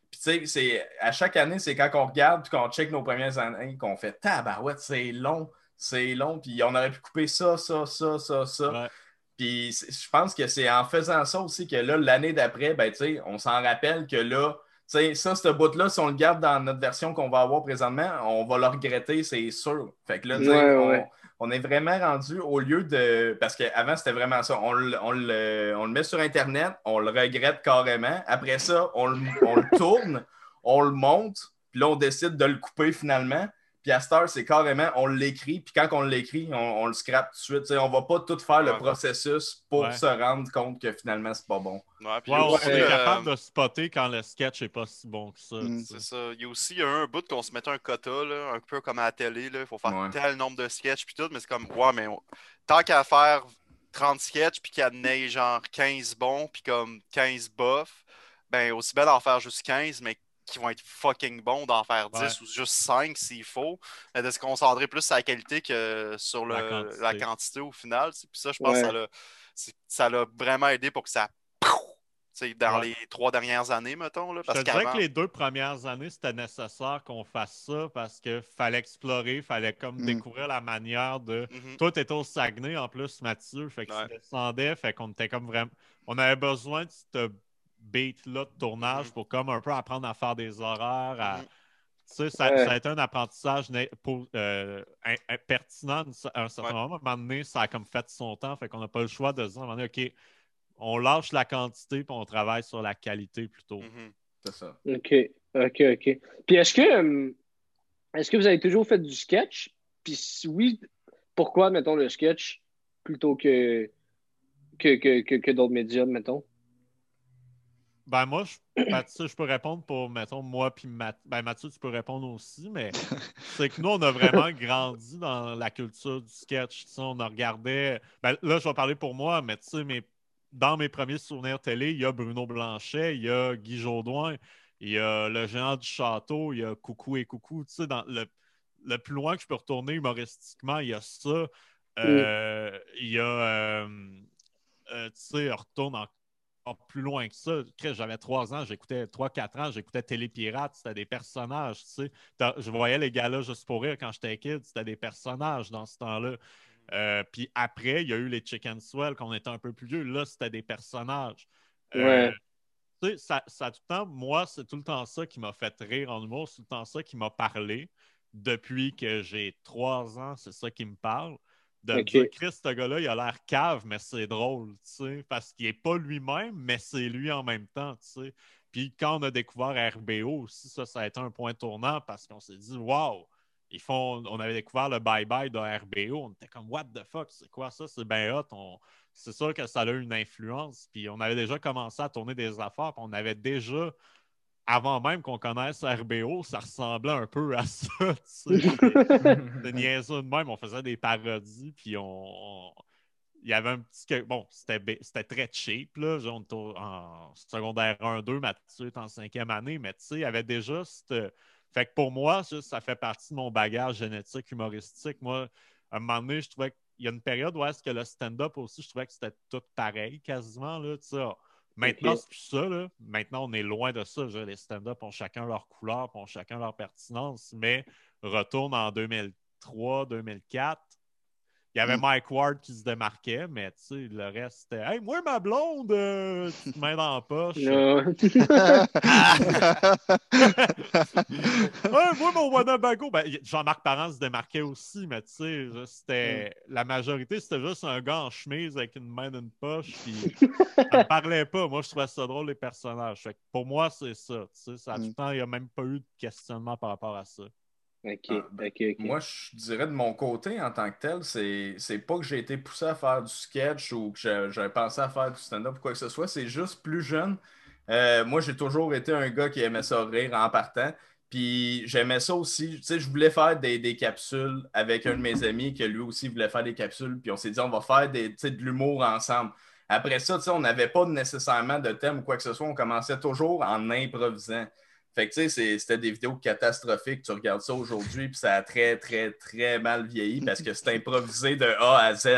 Puis, tu sais, c'est- à chaque année, c'est quand on regarde puis qu'on check nos premières années qu'on fait Tabarouette, c'est long, c'est long. Puis, on aurait pu couper ça, ça, ça, ça, ça. Ouais. Puis je pense que c'est en faisant ça aussi que là, l'année d'après, ben, on s'en rappelle que là, ça, ce bout-là, si on le garde dans notre version qu'on va avoir présentement, on va le regretter, c'est sûr. Fait que là, Ouais, on, ouais. on est vraiment rendu au lieu de. Parce qu'avant, c'était vraiment ça. On, le- on le, on le met sur Internet, on le regrette carrément. Après ça, on le, on le tourne, on le monte, puis là, on décide de le couper finalement. Puis à cette heure, c'est carrément, on l'écrit, puis quand on l'écrit, on, le scrape tout de suite. On on va pas tout faire le processus pour se rendre compte que finalement, c'est pas bon. Ouais, puis on est euh, capable de spotter quand le sketch est pas si bon que ça. Mm. c'est ça. Il y a aussi un bout qu'on se mettait un quota, là, un peu comme à la télé. Il faut faire tel nombre de sketchs, puis tout, mais c'est comme, ouais, mais tant qu'à faire 30 sketchs, puis qu'il y a de genre 15 bons, puis comme 15 bof, ben aussi bien d'en faire juste 15, mais qui vont être fucking bons d'en faire 10 ou juste 5 s'il faut, de se concentrer plus sur la qualité que sur la, quantité. au final. Puis ça, je pense que ça l'a vraiment aidé pour que ça dans les trois dernières années, mettons. Là, parce je dirais que les deux premières années, c'était nécessaire qu'on fasse ça parce qu'il fallait explorer, il fallait comme mm. découvrir la manière de. Mm-hmm. Toi, tu étais au Saguenay en plus, Mathieu, fait que tu descendais, fait qu'on était comme vraiment. On avait besoin de ce beat-là de tournage mm. pour comme un peu apprendre à faire des horaires, à. Mm. Tu sais, ça, a été un apprentissage euh, pertinent à un certain moment. À un moment donné, ça a comme fait son temps. Fait qu'on n'a pas le choix de se dire à un moment donné, OK, on lâche la quantité et on travaille sur la qualité plutôt. Mm-hmm. C'est ça. OK. OK, OK. Puis est-ce que euh, est-ce que vous avez toujours fait du sketch? Puis si oui, pourquoi, mettons, le sketch plutôt que, que, que, que, d'autres médiums, mettons? Ben moi, je, je peux répondre pour, mettons, moi puis Ben Mathieu, tu peux répondre aussi, mais c'est que nous, on a vraiment grandi dans la culture du sketch. on a regardé... Ben, là, je vais parler pour moi, mais tu sais, mes dans mes premiers souvenirs télé, il y a Bruno Blanchet, il y a Guy Jodoin, il y a Le Géant du Château, il y a Coucou et Coucou. Tu sais, dans le, le plus loin que je peux retourner humoristiquement, il y a ça. Euh, il y a, euh, euh, tu sais, on retourne encore plus loin que ça. J'avais trois ans, j'écoutais trois, quatre ans, j'écoutais Télépirate, c'était des personnages, tu sais. Je voyais les gars-là juste pour rire quand j'étais kid, c'était des personnages dans ce temps-là. Euh, puis après, il y a eu les Chicken Swell, qu'on était un peu plus vieux. Là, c'était des personnages. Euh, ça, ça, tout le temps, moi, c'est tout le temps ça qui m'a fait rire en humour, c'est tout le temps ça qui m'a parlé. Depuis que j'ai trois ans, c'est ça qui me parle. De dire, Chris, ce gars-là, il a l'air cave, mais c'est drôle, parce qu'il n'est pas lui-même, mais c'est lui en même temps, Puis quand on a découvert RBO aussi, ça, ça a été un point tournant parce qu'on s'est dit, ils font, on avait découvert le bye-bye de RBO. On était comme, what the fuck, c'est quoi ça? C'est bien hot. c'est sûr que ça a eu une influence. Puis on avait déjà commencé à tourner des affaires. Puis on avait déjà, avant même qu'on connaisse RBO, ça ressemblait un peu à ça. de niaiseux de même. On faisait des parodies. Puis on, il y avait un petit. Bon, c'était très cheap, là. Genre, en secondaire 1-2, Mathieu est en cinquième année, mais tu sais, il y avait déjà cette, fait que pour moi, ça, fait partie de mon bagage génétique humoristique. Moi, à un moment donné, je trouvais qu'il y a une période où est-ce que le stand-up aussi, je trouvais que c'était tout pareil quasiment. Là, Maintenant, c'est plus ça. Là. Maintenant, on est loin de ça. Les stand-up ont chacun leur couleur, ont chacun leur pertinence. Mais retourne en 2003, 2004, il y avait mm. Mike Ward qui se démarquait, mais tu sais, le reste, c'était Hey, moi, ma blonde, euh, tu te mets dans la poche. moi, mon Wanabago, ben, Jean-Marc Parent se démarquait aussi, mais tu sais, c'était mm. la majorité, c'était juste un gars en chemise avec une main dans une poche, puis ça ne parlait pas. Moi, je trouvais ça drôle, les personnages. pour moi, c'est ça. Tu sais, ça, mm. temps, il n'y a même pas eu de questionnement par rapport à ça. Ah, ben, moi, je dirais de mon côté, en tant que tel, c'est pas que j'ai été poussé à faire du sketch ou que j'ai pensé à faire du stand-up ou quoi que ce soit. C'est juste plus jeune. Euh, moi, j'ai toujours été un gars qui aimait ça rire en partant. Puis j'aimais ça aussi. Tu sais, je voulais faire des, capsules avec un de mes amis qui lui aussi voulait faire des capsules. Puis on s'est dit, on va faire des, de l'humour ensemble. Après ça, on n'avait pas nécessairement de thème ou quoi que ce soit. On commençait toujours en improvisant. Fait que tu sais, c'était des vidéos catastrophiques. Tu regardes ça aujourd'hui, puis ça a très, très, très mal vieilli parce que c'est improvisé de A à Z.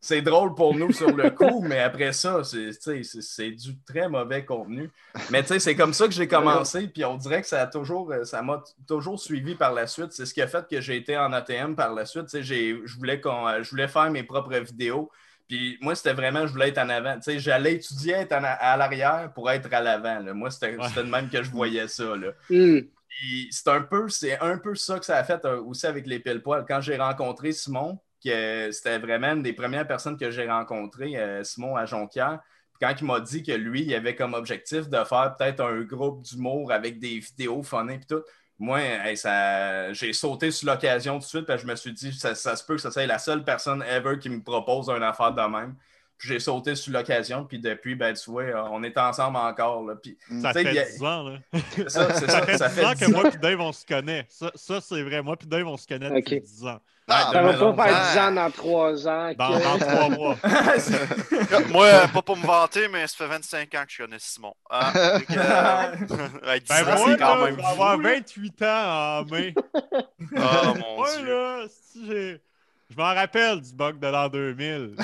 C'est drôle pour nous sur le coup, mais après ça, c'est du très mauvais contenu. Mais tu sais, c'est comme ça que j'ai commencé, puis on dirait que ça a toujours, ça m'a toujours suivi par la suite. C'est ce qui a fait que j'ai été en ATM par la suite. Je voulais, je voulais faire mes propres vidéos. Puis moi, c'était vraiment, je voulais être en avant. Tu sais, j'allais étudier être à l'arrière pour être à l'avant. Moi, c'était de même que je voyais ça. Là. Hmm. c'est un peu, c'est un peu ça que ça a fait euh, aussi avec les pile poils. Quand j'ai rencontré Simon, que c'était vraiment une des premières personnes que j'ai rencontrées, euh, Simon à Jonquière. quand il m'a dit que lui, il avait comme objectif de faire peut-être un groupe d'humour avec des vidéos phonés et tout, moi, ça, j'ai sauté sur l'occasion tout de suite, parce que je me suis dit, ça, ça se peut que ça soit la seule personne ever qui me propose une affaire de même. Puis j'ai sauté sur l'occasion, puis depuis, ben, tu vois, on est ensemble encore. Là. Puis, ça fait 10 ans, là. Ça, ça, fait 10 ça fait ans que moi et Dave, on se connaît. Ça, ça c'est vrai. Moi et Dave, on se connaît depuis 10 ans. Ah, ça va pas faire 10 ans dans 3 ans. Dans, dans 3 mois. Moi, euh, pas pour me vanter, mais ça fait 25 ans que je connais Simon. Ah, donc, euh, ouais, 10 ben ans, c'est quand même. Je vais avoir 28 ans en mai. Oh mon ouais, dieu. Là, si j'ai. Je m'en rappelle du bug de l'an 2000.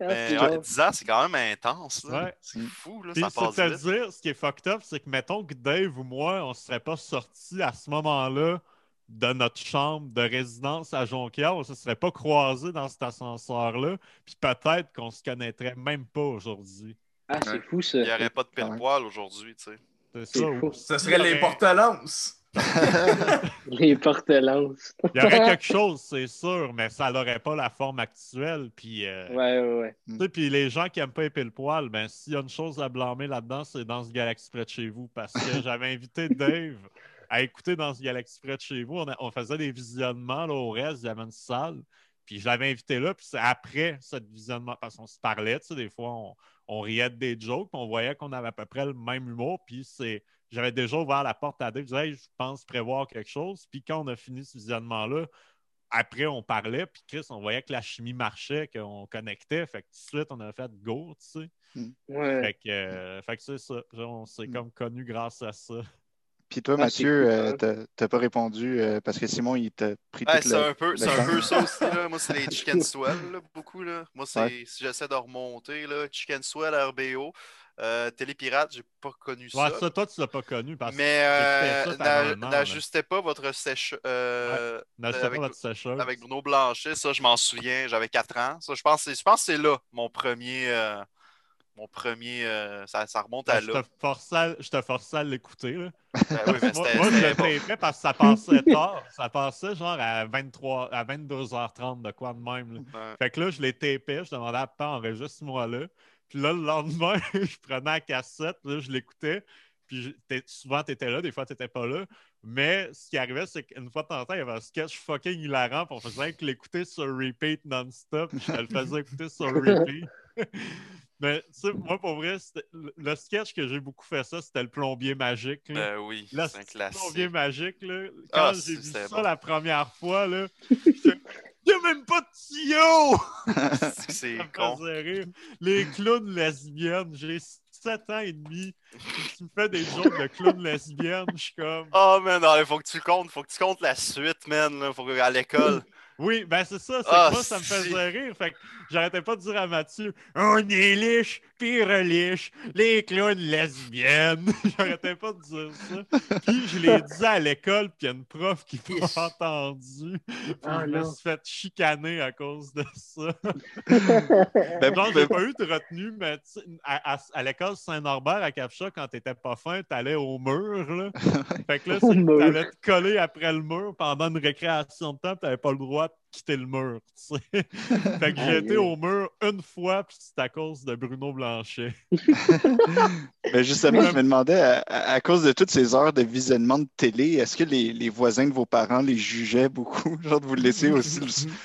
Mais ouais, 10 ans, c'est quand même intense. Ouais. C'est fou, là, Puis, ça passe c'est vite. te dire, ce qui est fucked up, c'est que mettons que Dave ou moi, on ne serait pas sortis à ce moment-là de notre chambre de résidence à Jonquière, on ne se serait pas croisés dans cet ascenseur-là, puis peut-être qu'on se connaîtrait même pas aujourd'hui. Ah, c'est fou ça. Il n'y aurait pas de pile poil aujourd'hui, tu sais. C'est ça. fou. ou- Ce serait les. Les porte-lances. Il y aurait quelque chose, c'est sûr, mais ça n'aurait pas la forme actuelle. Puis, euh, Ouais, ouais, ouais. puis les gens qui n'aiment pas épiler le poil, ben, s'il y a une chose à blâmer là-dedans, c'est dans ce Galaxy près de chez vous. Parce que j'avais invité Dave à écouter dans ce Galaxy près de chez vous. On, a- on faisait des visionnements là, au reste, il y avait une salle. Puis je l'avais invité là, puis c'est après ce visionnement, parce qu'on se parlait, tu sais, des fois, on, on riait de des jokes, puis on voyait qu'on avait à peu près le même humour, puis c'est... J'avais déjà ouvert la porte à Dave, je disais, Hey, je pense prévoir quelque chose. Puis quand on a fini ce visionnement-là, après, on parlait, puis Chris, on voyait que la chimie marchait, qu'on connectait. Fait que tout de suite, on a fait go, tu sais. Ouais. Fait que, euh, fait que c'est ça. Genre, on s'est Mm. comme connu grâce à ça. Puis toi, Ah, Mathieu, cool, euh, t'as- pas répondu euh, parce que Simon, il t'a pris Ouais, tout c'est le... un peu, c'est un peu ça aussi. Là. Moi, c'est les chicken swell, là, beaucoup. Là. Moi, c'est Ouais. si j'essaie de remonter, là, chicken swell, RBO. Euh, Télépirate, j'ai pas connu Ouais, ça. ça, toi, tu l'as pas connu parce que Mais euh, n'ajustez pas votre sèche euh, avec- pas votre sécheuse. avec Bruno Blanchet. Ça, je m'en souviens. J'avais 4 ans. Ça, je pense, que c'est- je pense que c'est là mon premier. euh, mon premier. euh, ça, ça remonte à Ben, je, là. te forçais à, je te forçais à l'écouter. Ben oui, mais Moi, je le bon. parce que ça passait tard. Ça passait genre à, 23, à 22h30 de quoi de même. Fait que là, je les tapais, je demandais à pas enregistre-moi là. Puis là, le lendemain, je prenais la cassette, là, je l'écoutais. Puis souvent, tu étais là, des fois, tu n'étais pas là. Mais ce qui arrivait, c'est qu'une fois de temps en temps, il y avait un sketch fucking hilarant. Puis on faisait que l'écouter sur repeat non-stop. Puis je te le faisais écouter sur repeat. Mais tu sais, moi, pour vrai, le le sketch que j'ai beaucoup fait ça, c'était le plombier magique. là. Ben oui, c'est un c'est plombier classique. magique, là. Quand Ah, j'ai c'est- vu ça bon. la première fois, là, il n'y a même pas de tuyau! C'est con. Les clowns lesbiennes, j'ai 7 ans et demi. Tu me fais des jokes de clowns lesbiennes, je suis comme. Oh, man, non, il faut que tu comptes. faut que tu comptes la suite, man. Là, faut que- à l'école. Oui, ben c'est ça, c'est que moi, ça me si. faisait rire. Fait que j'arrêtais pas de dire à Mathieu On est liche, pire liche, les clowns lesbiennes. j'arrêtais pas de dire ça. Puis je l'ai dit à l'école, puis il y a une prof qui m'a entendu. Puis Ah, je me non. suis fait chicaner à cause de ça. Ben, Genre, ben, j'ai pas eu de retenue, mais à, à- à l'école Saint-Norbert à Capcha, quand t'étais pas fin, t'allais au mur. Là. Fait que là, t'allais te coller après le mur pendant une récréation de temps, t'avais pas le droit de quitter le mur. tu sais. fait que j'ai été au mur une fois, puis c'est à cause de Bruno Blanchet. ben, justement, je me demandais, à, à- à cause de toutes ces heures de visionnement de télé, est-ce que les, les voisins de vos parents les jugeaient beaucoup? Genre de vous laisser aussi,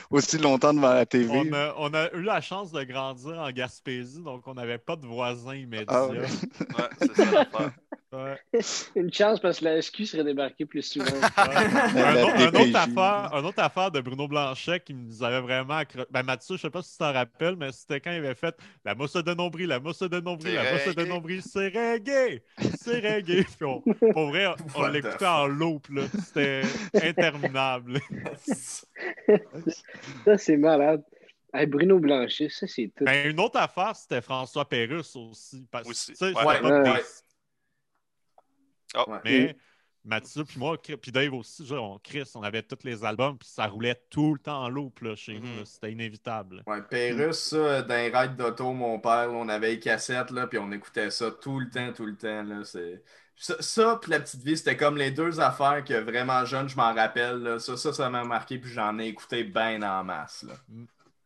aussi longtemps devant la TV? On a, on a eu la chance de grandir en Gaspésie, donc on n'avait pas de voisins immédiats. Ah ouais. Ouais, c'est ça l'affaire. Ouais. Une chance parce que la SQ serait débarquée plus souvent. un, autre, un autre DPJ. affaire, un autre affaire de Bruno Blanchet qui nous avait vraiment accro... Ben Mathieu, je sais pas si tu t'en rappelles, mais c'était quand il avait fait la mousse de nombril, la mousse de nombril, la mousse de nombril, c'est reggae! C'est reggae! Puis on- pour vrai, on l'écoutait en loop, là. C'était interminable. Ça, c'est malade. Hey, Bruno Blanchet, ça, c'est tout. Ben, une autre affaire, c'était François Pérusse aussi. Parce que, Aussi. tu sais, Ouais. c'était Ouais, pas ouais. Oh. Ouais. Mais Mathieu, puis moi, puis Dave aussi, genre, on, Chris, on avait tous les albums, puis ça roulait tout le temps en loop là, chez nous. Mhm. C'était inévitable. Ouais, Pérus, ça, dans les d'auto, mon père, là, on avait les cassettes, là, puis on écoutait ça tout le temps, tout le temps. Là, c'est... Ça, ça puis la petite vie, c'était comme les deux affaires que vraiment jeune, je m'en rappelle. là. Ça, ça, ça m'a marqué, puis j'en ai écouté bien en masse. Là.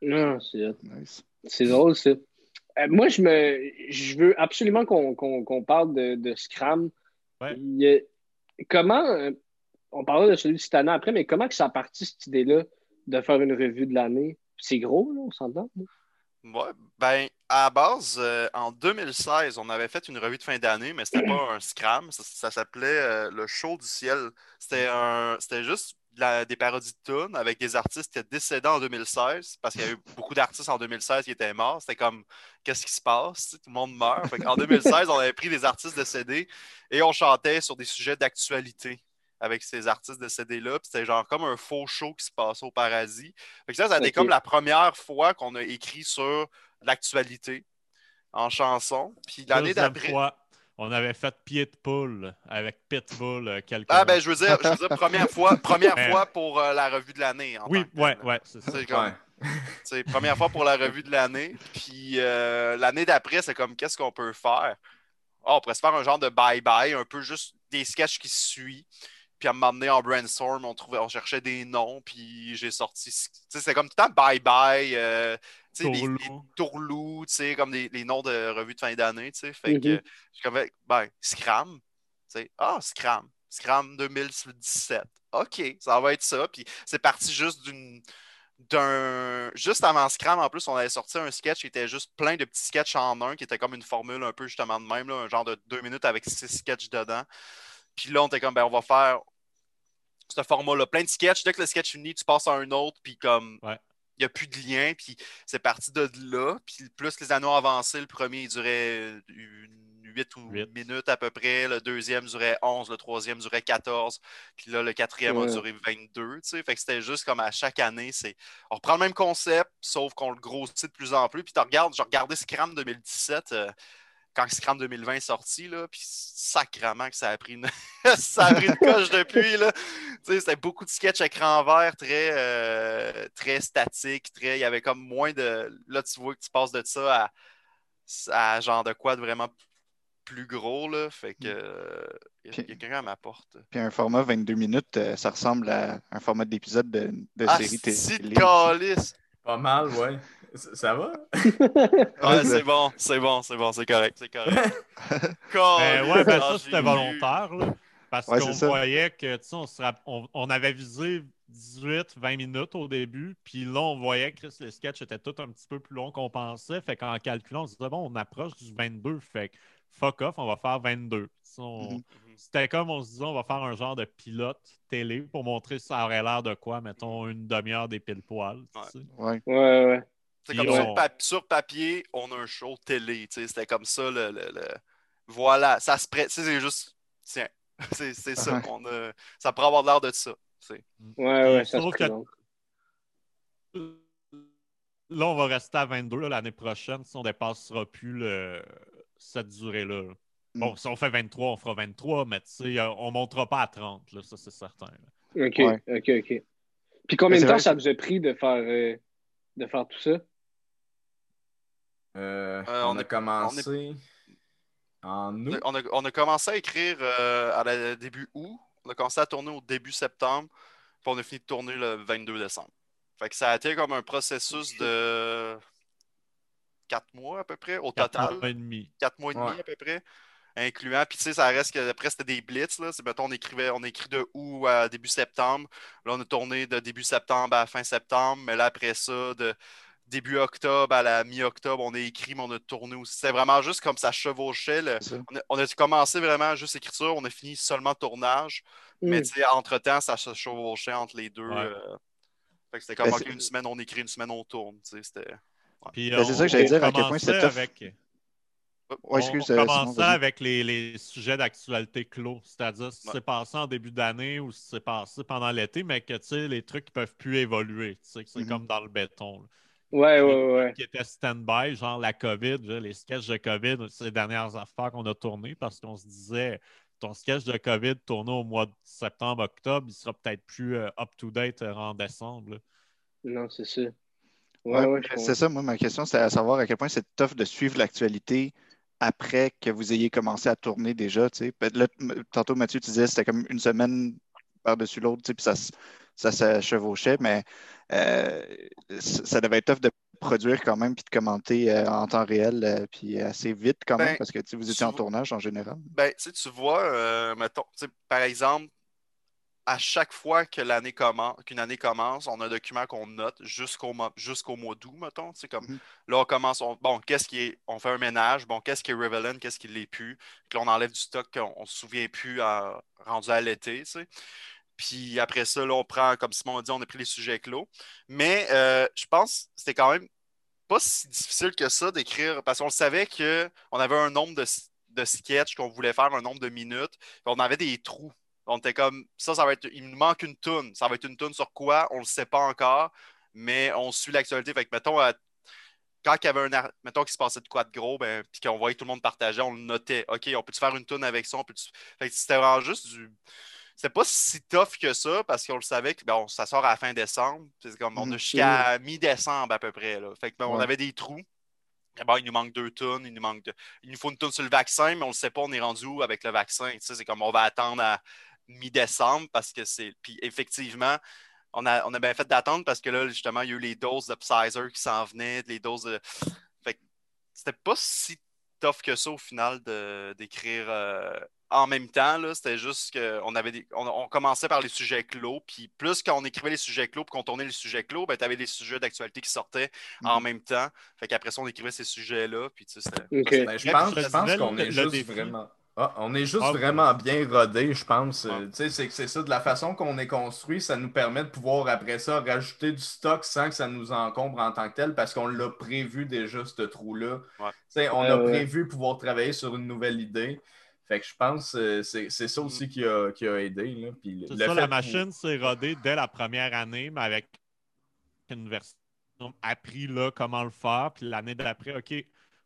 Non, c'est. Nice. C'est drôle, ça. Euh, moi, je me, je veux absolument qu'on qu'on- qu'on parle de, de Scram. Comment, euh, on parlera de celui de cette année après, mais comment que ça a parti cette idée-là de faire une revue de l'année? C'est gros, là, on s'entend? Ouais, ben, à la base, euh, en 2016, on avait fait une revue de fin d'année, mais c'était pas un scram. Ça, s'appelait euh, Le Show du Ciel. C'était un, des parodies de tunes avec des artistes qui étaient décédés en 2016, parce qu'il y a eu beaucoup d'artistes en 2016 qui étaient morts. C'était comme, qu'est-ce qui se passe? Tout le monde meurt. en 2016, on avait pris des artistes décédés et on chantait sur des sujets d'actualité avec ces artistes décédés-là. C'était genre comme un faux show qui se passait au paradis. ça, ça a été comme la première fois qu'on a écrit sur l'actualité en chanson. Puis l'année d'après. On avait fait pied de poule avec Pitbull euh, quelques Ah, ben, je veux dire, je veux dire première fois, première fois pour euh, la revue de l'année. Oui, ouais, ouais, c'est ça. Comme, première fois pour la revue de l'année. Puis euh, l'année d'après, c'est comme qu'est-ce qu'on peut faire? Oh, on pourrait se faire un genre de bye-bye, un peu juste des sketchs qui se suivent. Puis à un moment donné, en brainstorm, on, trouvait, on cherchait des noms, puis j'ai sorti. C'est comme tout le temps bye-bye. Les, les comme les, noms de revues de fin d'année, tu sais. Fait que, je comme, ben, Scram, tu sais, ah, Scram, Scram 2017. OK, ça va être ça. Puis c'est parti juste d'une d'un. Juste avant Scram, en plus, on avait sorti un sketch qui était juste plein de petits sketchs en un, qui était comme une formule un peu justement de même, là, un genre de deux minutes avec six sketchs dedans. Puis là, on était comme, ben, on va faire ce format-là, plein de sketchs. Dès que le sketch finit, tu passes à un autre, puis comme. il n'y a plus de lien, puis c'est parti de là. Puis plus les anneaux avancés, le premier il durait 8 ou 8 minutes à peu près, le deuxième durait 11, le troisième durait 14, puis là, le quatrième a duré 22. Fait que c'était juste comme à chaque année, c'est on reprend le même concept, sauf qu'on le grossit de plus en plus. Puis tu regardes, j'ai regardé Scram 2017 quand Scram 2020 est sorti, là, puis sacrément que ça a pris une, ça a pris une coche depuis. Là. C'était beaucoup de sketchs écran vert, très, euh, très statique, très. Il y avait comme moins de. Là, tu vois que tu passes de ça à, à genre de quoi de vraiment plus gros, là. Fait que. Il y a, quelqu'un à ma porte. Puis un format 22 minutes, euh, ça ressemble à un format d'épisode de, de ah, série télé. Pas mal, ouais. Ça va? ouais, c'est bon, c'est bon, c'est bon, c'est correct, c'est correct. ben, ouais, ben ça, c'était volontaire, là, parce qu'on voyait que, tu sais, on, on, avait visé 18-20 minutes au début, puis là, on voyait que les sketchs étaient tout un petit peu plus longs qu'on pensait, fait qu'en calculant, on se disait, bon, on approche du 22, fait que fuck off, on va faire 22. Mhm. C'était comme on se disait, on va faire un genre de pilote télé pour montrer ça aurait l'air de quoi, mettons, une demi-heure des pile-poils. Ouais. ouais, ouais. C'est comme sur, papier, on a un show télé. C'était comme ça. Le, Voilà, ça se prête. C'est juste. Tiens, c'est ça. On a... Ça pourrait avoir l'air de ça. Ouais, ouais, ça se Là, on va rester à 22 l'année prochaine si on ne dépassera plus le... cette durée-là. Bon, mm. si on fait 23, on fera 23, mais euh, on ne montera pas à 30, là, ça c'est certain. OK, OK, OK. Puis combien de temps ça vous a pris de faire, euh, de faire tout ça? Euh, euh, on, a commencé en août. On a, commencé à écrire euh, à début août. On a commencé à tourner au début septembre. Puis on a fini de tourner le 22 décembre. Fait que ça a été comme un processus de quatre mois à peu près au total. Mois et demi. Quatre mois et demi à peu près. Incluant, puis tu sais, ça reste que après c'était des blitz. Là. Mettons, on écrivait, on écrit de août à début septembre. Là, on a tourné de début septembre à fin septembre. Mais là, après ça, de début octobre à la mi-octobre, on a écrit, mais on a tourné aussi. C'était vraiment juste comme ça chevauchait. On, a, commencé vraiment juste écriture, on a fini seulement tournage. Mais mm. entre-temps, ça se chevauchait entre les deux. Euh. c'était comme ben, une semaine on écrit, une semaine on tourne. C'était. Ben, c'est ça que j'allais dire, à quel point c'était avec... on, euh, commençait avec les, les sujets d'actualité clos, c'est-à-dire si c'est passé en début d'année ou si c'est passé pendant l'été, mais que les trucs ne peuvent plus évoluer. C'est mm-hmm. comme dans le béton. Ouais, ouais, ouais. Qui était stand-by, genre la COVID, les sketchs de COVID, c'est les dernières affaires qu'on a tournées parce qu'on se disait ton sketch de COVID tourné au mois de septembre, octobre, il sera peut-être plus euh, up-to-date euh, en décembre. Non, c'est ça. Ouais, ouais, c'est ça, moi, ma question, c'est à savoir à quel point c'est tough de suivre l'actualité après que vous ayez commencé à tourner déjà. Là, tantôt, Mathieu, tu disais que c'était comme une semaine par-dessus l'autre, puis ça, ça se chevauchait, mais euh, ça devait être tough de produire quand même puis de commenter euh, en temps réel puis assez vite quand même ben, parce que vous étiez en tournage en général. Ben, tu vois, mettons, par exemple, à chaque fois que l'année commence, qu'une année commence, on a un document qu'on note jusqu'au jusqu'au mois d'août, mettons. Comme, mhm. Là, on commence, bon, qu'est-ce qui est. On fait un ménage, bon, qu'est-ce qui est Revelant, qu'est-ce qui l'est plus. Puis là, on enlève du stock qu'on ne se souvient plus rendu à l'été. Puis après ça, là, on prend, comme Simon a dit, on a pris les sujets clos. Mais euh, je pense que c'était quand même pas si difficile que ça d'écrire, parce qu'on savait qu'on avait un nombre de, de sketchs qu'on voulait faire, un nombre de minutes, on avait des trous on était comme, ça, ça va être, il nous manque une toune. Ça va être une toune sur quoi? On ne le sait pas encore, mais on suit l'actualité. Fait que, mettons, euh, quand il y avait un, mettons qu'il se passait de quoi de gros, ben, puis qu'on voyait tout le monde partager, on le notait. OK, on peut-tu faire une toune avec ça? Fait que c'était vraiment juste du. C'était pas si tough que ça parce qu'on le savait que bon, ça sort à la fin décembre. C'est comme on a mm-hmm. jusqu'à mi-décembre à peu près. Là. Fait que, ben, on avait des trous. il nous manque deux tonnes, il nous manque il nous faut une tonne sur le vaccin, mais on ne sait pas, on est rendu où avec le vaccin? c'est comme on va attendre à, mi-décembre parce que c'est. Puis effectivement, on a, on a bien fait d'attendre parce que là, justement, il y a eu les doses de Pfizer qui s'en venaient, les doses de. Fait c'était pas si tough que ça au final d'écrire euh, en même temps. C'était juste qu'on avait on, commençait par les sujets clos, puis plus quand on écrivait les sujets clos, puis qu'on tournait les sujets clos, ben, tu avais des sujets d'actualité qui sortaient en mm-hmm. même temps. Fait qu'après ça, on écrivait ces sujets-là. Puis tu sais, ben, je pense, je pense qu'on est juste vraiment. Ah, on est juste ah, vraiment bien rodé, je pense. Ah. C'est c'est ça, de la façon qu'on est construit, ça nous permet de pouvoir, après ça, rajouter du stock sans que ça nous encombre en tant que tel, parce qu'on l'a prévu déjà, ce trou-là. On a prévu pouvoir travailler sur une nouvelle idée. Fait que je pense que c'est ça aussi qui a, qui a aidé. C'est ça, la machine s'est rodée dès la première année, mais avec une version appris là, comment le faire. Puis l'année d'après, OK,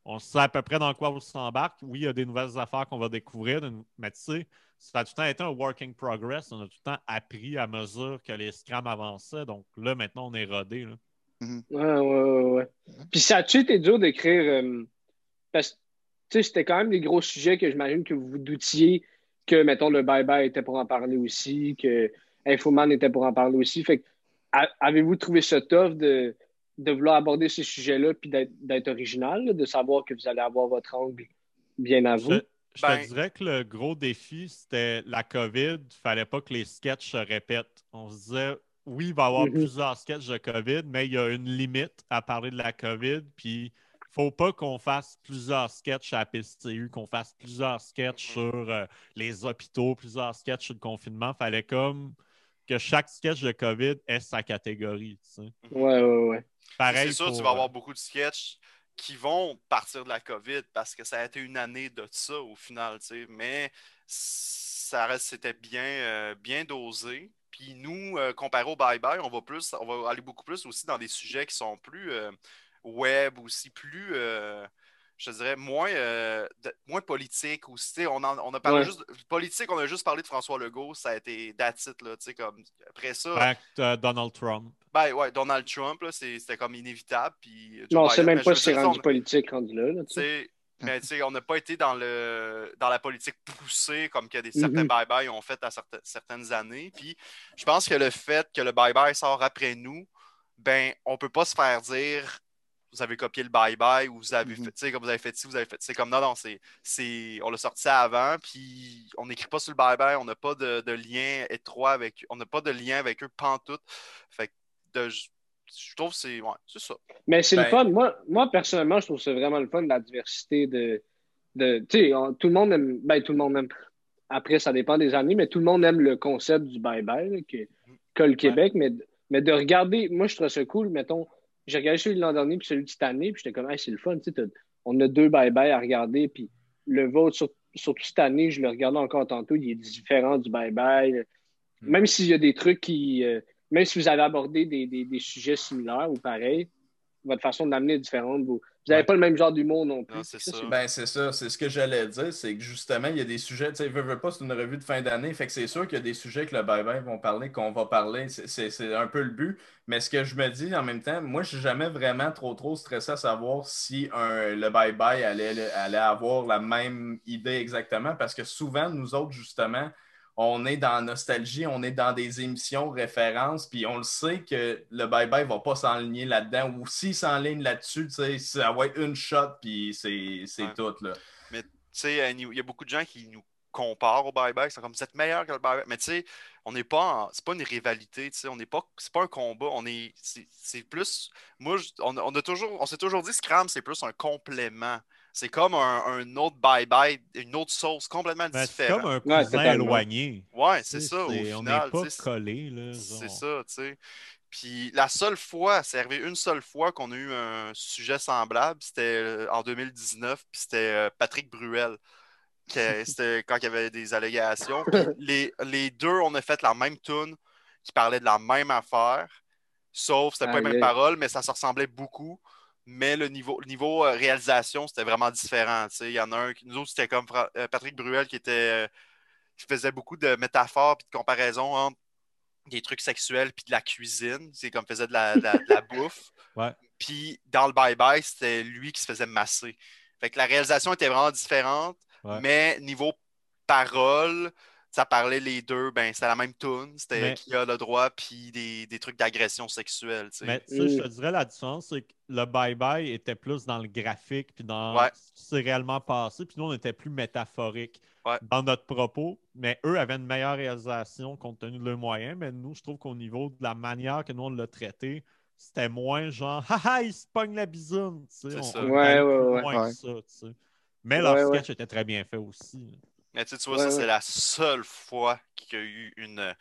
on sait à peu près dans quoi on s'embarque. Oui, il y a des nouvelles affaires qu'on va découvrir, mais tu sais, ça a tout le temps été un working progress. On a tout le temps appris à mesure que les scrams avançaient. Donc là, maintenant, on est rodé. Là. Mm-hmm. Ouais, ouais, ouais, Puis ça a-tu été dur d'écrire euh, parce que c'était quand même des gros sujets que j'imagine que vous vous doutiez que, mettons, le bye-bye était pour en parler aussi, que Infoman était pour en parler aussi. Fait avez-vous trouvé ça tough de de vouloir aborder ces sujets-là puis d'être original, de savoir que vous allez avoir votre angle bien à vous? Je, te ben dirais que le gros défi, c'était la COVID. Il ne fallait pas que les sketchs se répètent. On se disait, oui, il va y avoir mm-hmm. plusieurs sketchs de COVID, mais il y a une limite à parler de la COVID. Puis, il ne faut pas qu'on fasse plusieurs sketchs à la PCU, qu'on fasse plusieurs sketchs mm-hmm. sur euh, les hôpitaux, plusieurs sketchs sur le confinement. Il fallait comme que chaque sketch de COVID ait sa catégorie. Tu sais. Ouais, ouais, ouais. C'est sûr, tu vas avoir euh, beaucoup de sketchs qui vont partir de la COVID parce que ça a été une année de ça au final, mais ça reste, c'était bien, euh, bien dosé. Puis nous, euh, comparé au bye-bye, on va plus, on va aller beaucoup plus aussi dans des sujets qui sont plus web, aussi plus je dirais, moins, euh, moins politique. Aussi, on, on a parlé juste politique, on a juste parlé de François Legault, ça a été that's là, comme, après ça. Euh, Donald Trump. Ben ouais, Donald Trump, c'était comme inévitable. Puis, non, on sait même pas si c'est rendu politique rendu là. là mais on n'a pas été dans, le, dans la politique poussée comme que des, certains mm-hmm. bye-bye ont fait à certaines années. Puis je pense que le fait que le bye-bye sort après nous, ben on peut pas se faire dire vous avez copié le bye-bye ou vous avez mhm. fait, comme vous avez fait ci, vous avez fait. C'est comme non, non, c'est, on l'a sorti avant, puis on n'écrit pas sur le bye-bye, on n'a pas de, lien étroit avec on n'a pas de lien avec eux pantoute. Fait de, je trouve que c'est ouais, c'est ça. Mais c'est le ben fun. Moi, moi, personnellement, je trouve c'est vraiment le fun de la diversité de. de tu sais, tout le monde aime. Ben, tout le monde aime. Après, ça dépend des années, mais tout le monde aime le concept du bye-bye que, que, le Québec. Mais, mais de regarder, moi, je trouve ça cool, mettons j'ai regardé celui de l'an dernier puis celui de cette année, puis j'étais comme, hey, c'est le fun, tu sais, on a deux bye-bye à regarder, puis le vôtre, sur, surtout cette année, je le regardais encore tantôt, il est différent du bye-bye. Hmm. Même s'il y a des trucs qui, euh, même si vous avez abordé des, des, des sujets similaires ou pareils, votre façon d'amener est différente. Vous n'avez pas le même genre d'humour non plus. c'est ça. Ben, c'est ça. C'est ce que j'allais dire. C'est que justement, il y a des sujets. Tu sais, veux, veux pas, c'est une revue de fin d'année. Fait que c'est sûr qu'il y a des sujets que le bye-bye vont parler, qu'on va parler. C'est un peu le but. Mais ce que je me dis en même temps, moi, je suis jamais vraiment trop, trop stressé à savoir si un, le bye-bye allait, allait avoir la même idée exactement. Parce que souvent, nous autres, justement, on est dans nostalgie, on est dans des émissions références, puis on le sait que le bye-bye ne va pas s'enligner là-dedans. Ou s'il s'enligne là-dessus, ça va être une shot, puis c'est tout. Là. Mais tu sais, il y a beaucoup de gens qui nous comparent au bye-bye. C'est comme vous êtes meilleur que le bye-bye. Mais tu sais, on n'est pas c'est pas une rivalité, tu sais, on n'est pas c'est pas un combat, on est c'est plus moi on, on, a toujours on s'est toujours dit Scram c'est plus un complément. C'est comme un, autre bye-bye, une autre sauce complètement différente. C'est comme un cousin éloigné. Ouais, c'est ça. on n'est pas collé. C'est ça, tu sais. Puis la seule fois, c'est arrivé une seule fois qu'on a eu un sujet semblable, c'était euh, en 2019, puis c'était euh, Patrick Bruel. C'était quand il y avait des allégations. les, les, deux, on a fait la même tune qui parlait de la même affaire, sauf c'était pas les mêmes paroles, mais ça se ressemblait beaucoup mais le niveau, niveau euh, réalisation, c'était vraiment différent. Il y en a un, nous autres, c'était comme euh, Patrick Bruel qui était euh, qui faisait beaucoup de métaphores et de comparaisons entre des trucs sexuels puis de la cuisine. C'est comme faisait de la, bouffe. Puis dans le bye-bye, c'était lui qui se faisait masser. Fait que la réalisation était vraiment différente, mais niveau parole, ça parlait les deux, ben c'était la même tune, c'était qui a le droit, puis des, trucs d'agression sexuelle. Mais je te dirais la différence, c'est que le bye-bye était plus dans le graphique, puis dans ce qui s'est réellement passé, puis nous, on était plus métaphorique dans notre propos, mais eux avaient une meilleure réalisation compte tenu de leurs moyens, mais nous, je trouve qu'au niveau de la manière que nous, on l'a traité, c'était moins genre « Haha, il se pogne la bisoune! » C'est ça. ouais, ouais, ouais. Ça, mais leur sketch était très bien fait aussi. Mais tu, vois, ça, c'est la seule fois qu'il y a eu une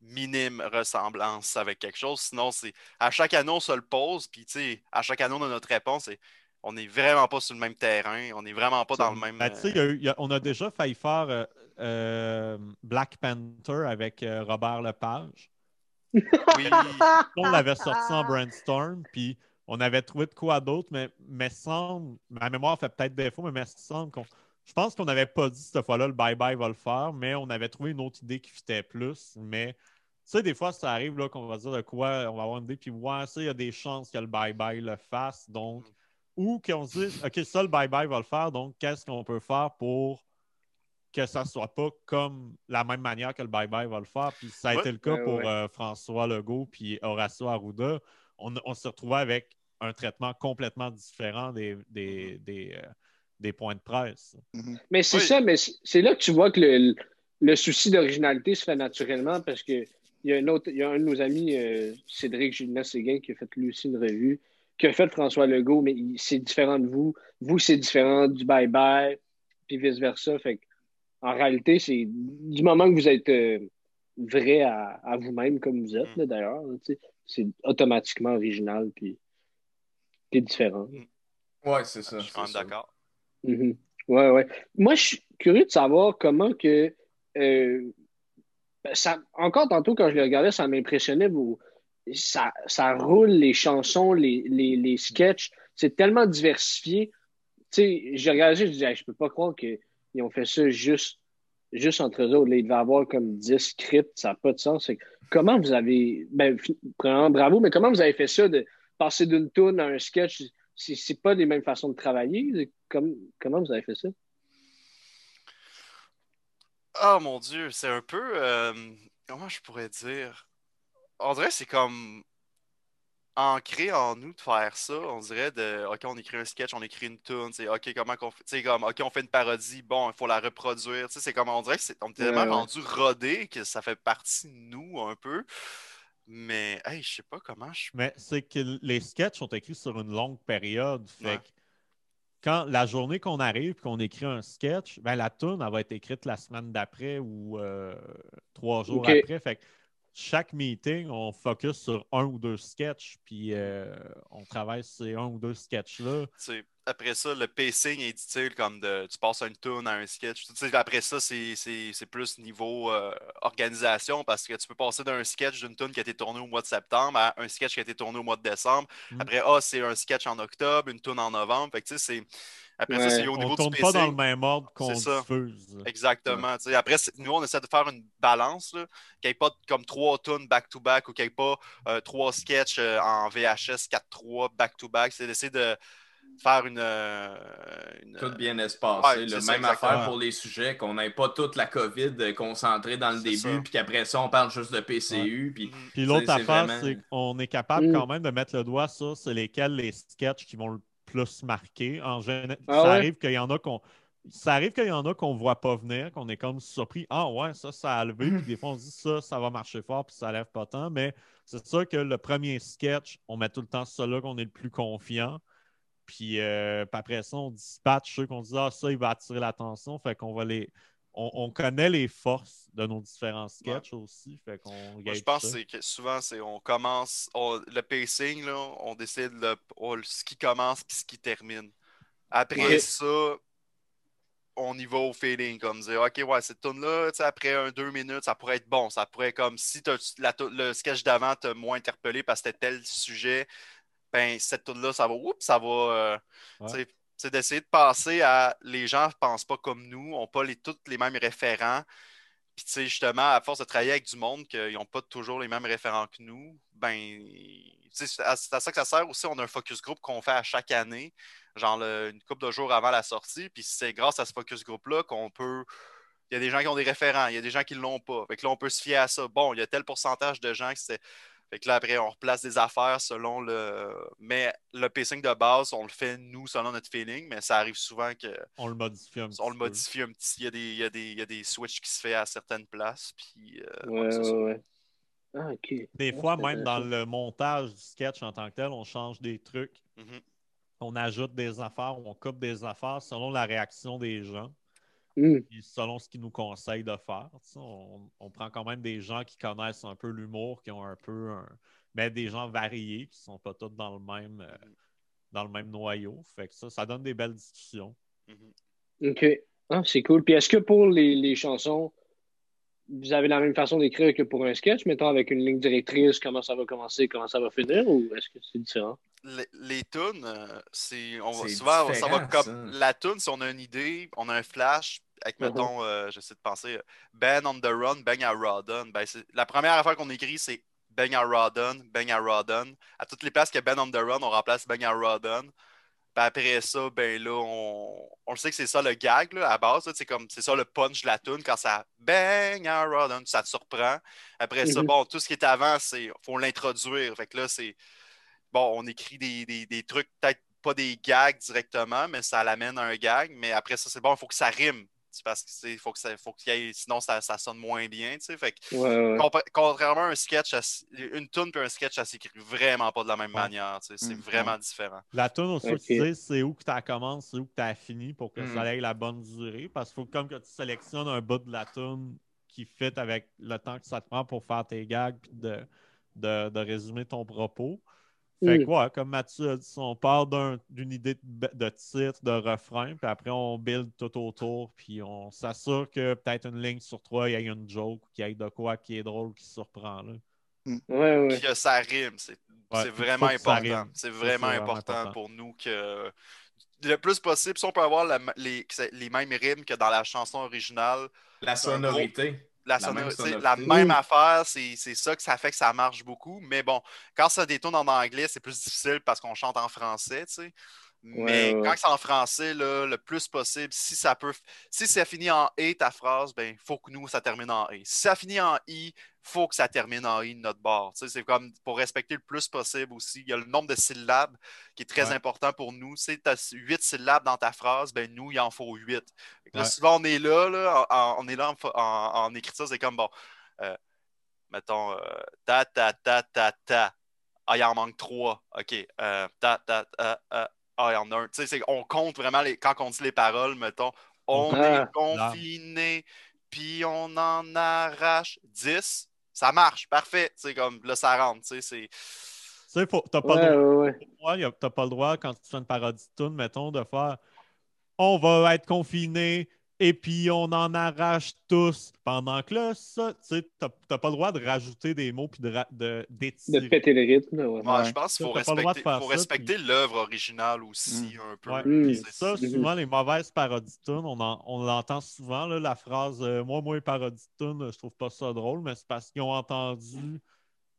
minime ressemblance avec quelque chose. Sinon, c'est à chaque année, on se le pose, puis tu sais, à chaque année, on a notre réponse. Et on n'est vraiment pas sur le même terrain, on n'est vraiment pas dans le même. Ben, tu sais, on a déjà failli faire euh, euh, Black Panther avec euh, Robert Lepage. Oui. on l'avait sorti en brainstorm, puis on avait trouvé de quoi d'autre, mais, mais semble, ma mémoire fait peut-être défaut, mais il me semble qu'on je pense qu'on n'avait pas dit cette fois-là le bye-bye va le faire, mais on avait trouvé une autre idée qui fitait plus. Mais tu sais, des fois, ça arrive qu'on va dire de quoi on va avoir une idée, puis ouais, ça, il y a des chances que le bye-bye le fasse. Donc, ou qu'on se dise, OK, ça, le bye-bye va le faire, donc qu'est-ce qu'on peut faire pour que ça ne soit pas comme la même manière que le bye-bye va le faire. Puis ça a été le cas pour euh, François Legault puis Horacio Arruda. On, se retrouvait avec un traitement complètement différent des, des, euh, des points de presse. Mhm. Mais c'est ça, mais c'est là que tu vois que le, souci d'originalité se fait naturellement parce que il y a un autre, il y a un de nos amis, euh, Cédric Gilles Séguin, qui a fait lui aussi une revue, qui a fait François Legault, mais c'est différent de vous. Vous, c'est différent du bye-bye, puis vice-versa. Fait en réalité, c'est du moment que vous êtes euh, vrai à, vous-même comme vous êtes, mm. d'ailleurs, c'est automatiquement original, puis, différent. Oui, c'est ça. Je suis d'accord. Mhm. Ouais, ouais. Moi, je suis curieux de savoir comment que. Euh, ben, ça, encore tantôt, quand je le regardais, ça m'impressionnait. Ça, ça roule les chansons, les, les, les sketchs. C'est tellement diversifié. Tu sais, je regardais, je disais, je peux pas croire qu'ils ont fait ça juste, juste entre eux autres. Là, il devait avoir comme 10 scripts, ça n'a pas de sens. Comment vous avez. Ben, bravo, mais comment vous avez fait ça de passer d'une tune à un sketch? C'est pas les mêmes façons de travailler? comment vous avez fait ça? Oh mon Dieu, c'est un peu. Euh, comment je pourrais dire? On dirait que c'est comme ancré en nous de faire ça. On dirait de OK, on écrit un sketch, on écrit une tune, c'est OK, comment qu'on fait. comme OK, on fait une parodie, bon, il faut la reproduire. C'est comme on dirait que c'est on est tellement rendu rodé que ça fait partie de nous un peu. Mais, hey, je sais pas comment je. Mais c'est que les sketchs sont écrits sur une longue période. Fait quand la journée qu'on arrive et qu'on écrit un sketch, ben, la tune, elle va être écrite la semaine d'après ou euh, trois jours après. Fait chaque meeting, on focus sur un ou deux sketchs, puis euh, on travaille sur ces un ou deux sketchs-là. Après ça, le pacing est utile comme de tu passes une tune à un sketch. après ça, c'est plus niveau euh, organisation parce que tu peux passer d'un sketch d'une tune qui a été tournée au mois de septembre à un sketch qui a été tourné au mois de décembre. Mm. Après, ah, c'est un sketch en octobre, une tune en novembre. Fait que c'est après ça, c'est au niveau on tourne pas dans le même ordre qu'on diffuse. Exactement. Après, nous, on essaie de faire une balance, qu'il n'y ait pas comme trois tunes back-to-back ou qu'il n'y ait pas euh, trois sketchs euh, en VHS 4-3 back-to-back. C'est d'essayer de, faire une. euh, une- Tout bien espacé. Ouais, ça, même affaire pour les sujets, qu'on n'ait pas toute la COVID concentrée dans le début, puis qu'après ça, on parle juste de PCU. Puis... Puis l'autre affaire, vraiment- c'est qu'on est capable Mm. quand même de mettre le doigt sur c'est lesquels les sketchs qui vont le plus marquer. En général, Ah ça ouais? arrive qu'il y en a qu'on. Ça arrive qu'il y en a qu'on ne voit pas venir, qu'on est comme surpris. Ah ouais, ça, ça a levé. Puis des fois, on se dit ça, ça va marcher fort, puis ça lève pas tant. Mais c'est sûr que le premier sketch, on met tout le temps ça là qu'on est le plus confiant. Puis, euh, puis après ça, on dispatche ceux qu'on dit Ah, ça, il va attirer l'attention. Fait qu'on va les. On, on connaît les forces de nos différents sketchs aussi. Fait Moi, je pense ça. c'est que souvent, c'est on commence, on- le pacing, là, on décide le, on- ce qui commence puis ce qui termine. Après Ouais. ça, on y va au feeling, comme dire, OK, ouais, cette sais, après un deux minutes, ça pourrait être bon. Ça pourrait être comme si t'as- la le sketch d'avant t'a moins interpellé parce que c'était tel sujet, ben cette tune-là, ça va, oups, ça va. euh, Ouais. C'est d'essayer de passer à les gens ne pensent pas comme nous, n'ont pas tous les mêmes référents. Puis, tu sais, justement, à force de travailler avec du monde qui n'ont pas toujours les mêmes référents que nous, ben, c'est à, ça que ça sert aussi. On a un focus group qu'on fait à chaque année, genre une couple de jours avant la sortie. Puis, c'est grâce à ce focus group-là qu'on peut. Il y a des gens qui ont des référents, il y a des gens qui ne l'ont pas. Fait que là, on peut se fier à ça. Bon, il y a tel pourcentage de gens qui c'est. Fait que là, après, on replace des affaires selon le. Mais le pacing de base, on le fait nous selon notre feeling, mais ça arrive souvent que On le modifie un petit on le peu. modifie un petit. Il y a des, il y a des, il y a des switches qui se fait à certaines places. Puis, euh, Ouais, ouais, c'est ça. ouais, ouais. Ah. Des Ah, fois, même dans le montage du sketch en tant que tel, on change des trucs, Mhm. on ajoute des affaires, on coupe des affaires selon la réaction des gens, Puis selon ce qu'ils nous conseillent de faire. On, on prend quand même des gens qui connaissent un peu l'humour, qui ont un peu un... mais des gens variés, qui sont pas tous dans le même euh, dans le même noyau. Fait que ça, ça donne des belles discussions. Mhm. OK. Ah, c'est cool. Puis est-ce que pour les, les chansons, vous avez la même façon d'écrire que pour un sketch, mettons avec une ligne directrice, comment ça va commencer, comment ça va finir, ou est-ce que c'est différent? Les, les tunes, euh, c'est. On va, C'est souvent, ça va comme. ça. La tune, si on a une idée, on a un flash, avec, Mhm. mettons, euh, j'essaie de penser, Ben on the Run, Bang à Rodden. Ben, c'est- la première affaire qu'on écrit, c'est Bang à Rodden, Bang à Rodden. À toutes les places qu'il y a Ben on the Run, on remplace Bang à Rodden. Puis après ça, ben là, on, on sait que c'est ça le gag là, à base. là, C'est comme c'est ça le punch de la tune quand ça bang à Rodden, ça te surprend. Après ça, Mhm. bon, tout ce qui est avant, c'est faut l'introduire. Fait que là, c'est bon, on écrit des, des- des trucs, peut-être pas des gags directement, mais ça l'amène à un gag. Mais après ça, c'est bon, il faut que ça rime. C'est parce que c'est faut que ça, faut qu'il y ait- sinon ça, ça sonne moins bien. tu sais. Fait que Ouais, ouais. Compa- Contrairement à un sketch, une tune et un sketch, ça s'écrit vraiment pas de la même Ouais. manière. tu sais, C'est Mm, vraiment différent. La tune aussi, Ok. tu sais, c'est où que tu as commencé, c'est où que tu as fini pour que Mm. ça ait la bonne durée. Parce qu'il faut comme que tu sélectionnes un bout de la tune qui fit avec le temps que ça te prend pour faire tes gags puis de, de, de résumer ton propos. Fait que, Mm. ouais, comme Mathieu a dit, on part d'un- d'une idée de, de titre, de refrain, puis après on build tout autour, puis on s'assure que peut-être une ligne sur trois, il y ait une joke, qu'il y ait de quoi qui est drôle, qui surprend. Là. Ouais, ouais. Puis que ça rime, c'est Ouais, vraiment important. rime. C'est vraiment important important. pour nous que le plus possible, si on peut avoir la- les, les mêmes rimes que dans la chanson originale, La sonorité. La, La même sonorité, la sonorité. même affaire, c'est c'est ça que ça fait que ça marche beaucoup. Mais bon, quand ça détourne en anglais, c'est plus difficile parce qu'on chante en français, tu sais. Mais Ouais, ouais. quand c'est en français, là, le plus possible, si ça peut. Si ça finit en E ta phrase, ben faut que nous, ça termine en E. Si ça finit en I, faut que ça termine en I de notre bord. C'est comme pour respecter le plus possible aussi. Il y a le nombre de syllabes qui est très Ouais. important pour nous. Si tu as huit syllabes dans ta phrase, ben nous, il en faut huit. Là, souvent, on est là, là en- on est là en, en- en écriture, c'est comme bon. euh, mettons, euh, ta, ta, ta, ta, ta. Ah, il en manque trois. OK. euh, ta, ta, ta, euh, ah, il y en a un. Tu sais, c'est- on compte vraiment les, quand on dit les paroles, mettons, on Ah. est confiné, puis on en arrache 10. Ça marche, parfait. Tu sais, comme là, ça rentre. Tu sais, c'est. Tu sais, faut- t'as pas, Ouais, le droit- ouais, ouais. Ouais, y a- t'as pas le droit, quand tu fais une parodie de tune, mettons, de faire on va être confiné et puis on en arrache tous. Pendant que là, ça, tu sais, t'as t'as pas le droit de rajouter des mots puis de, ra- de, De d'étirer. péter le rythme, ouais. Ouais, Ouais. je pense qu'il faut de respecter, faut respecter l'œuvre originale aussi, un peu. Ouais, Mm. C'est- ça, souvent, les mauvaises parodies de tunes, on, en- on l'entend souvent, là, la phrase euh, Moi, moi, de tunes, je trouve pas ça drôle, mais c'est parce qu'ils ont entendu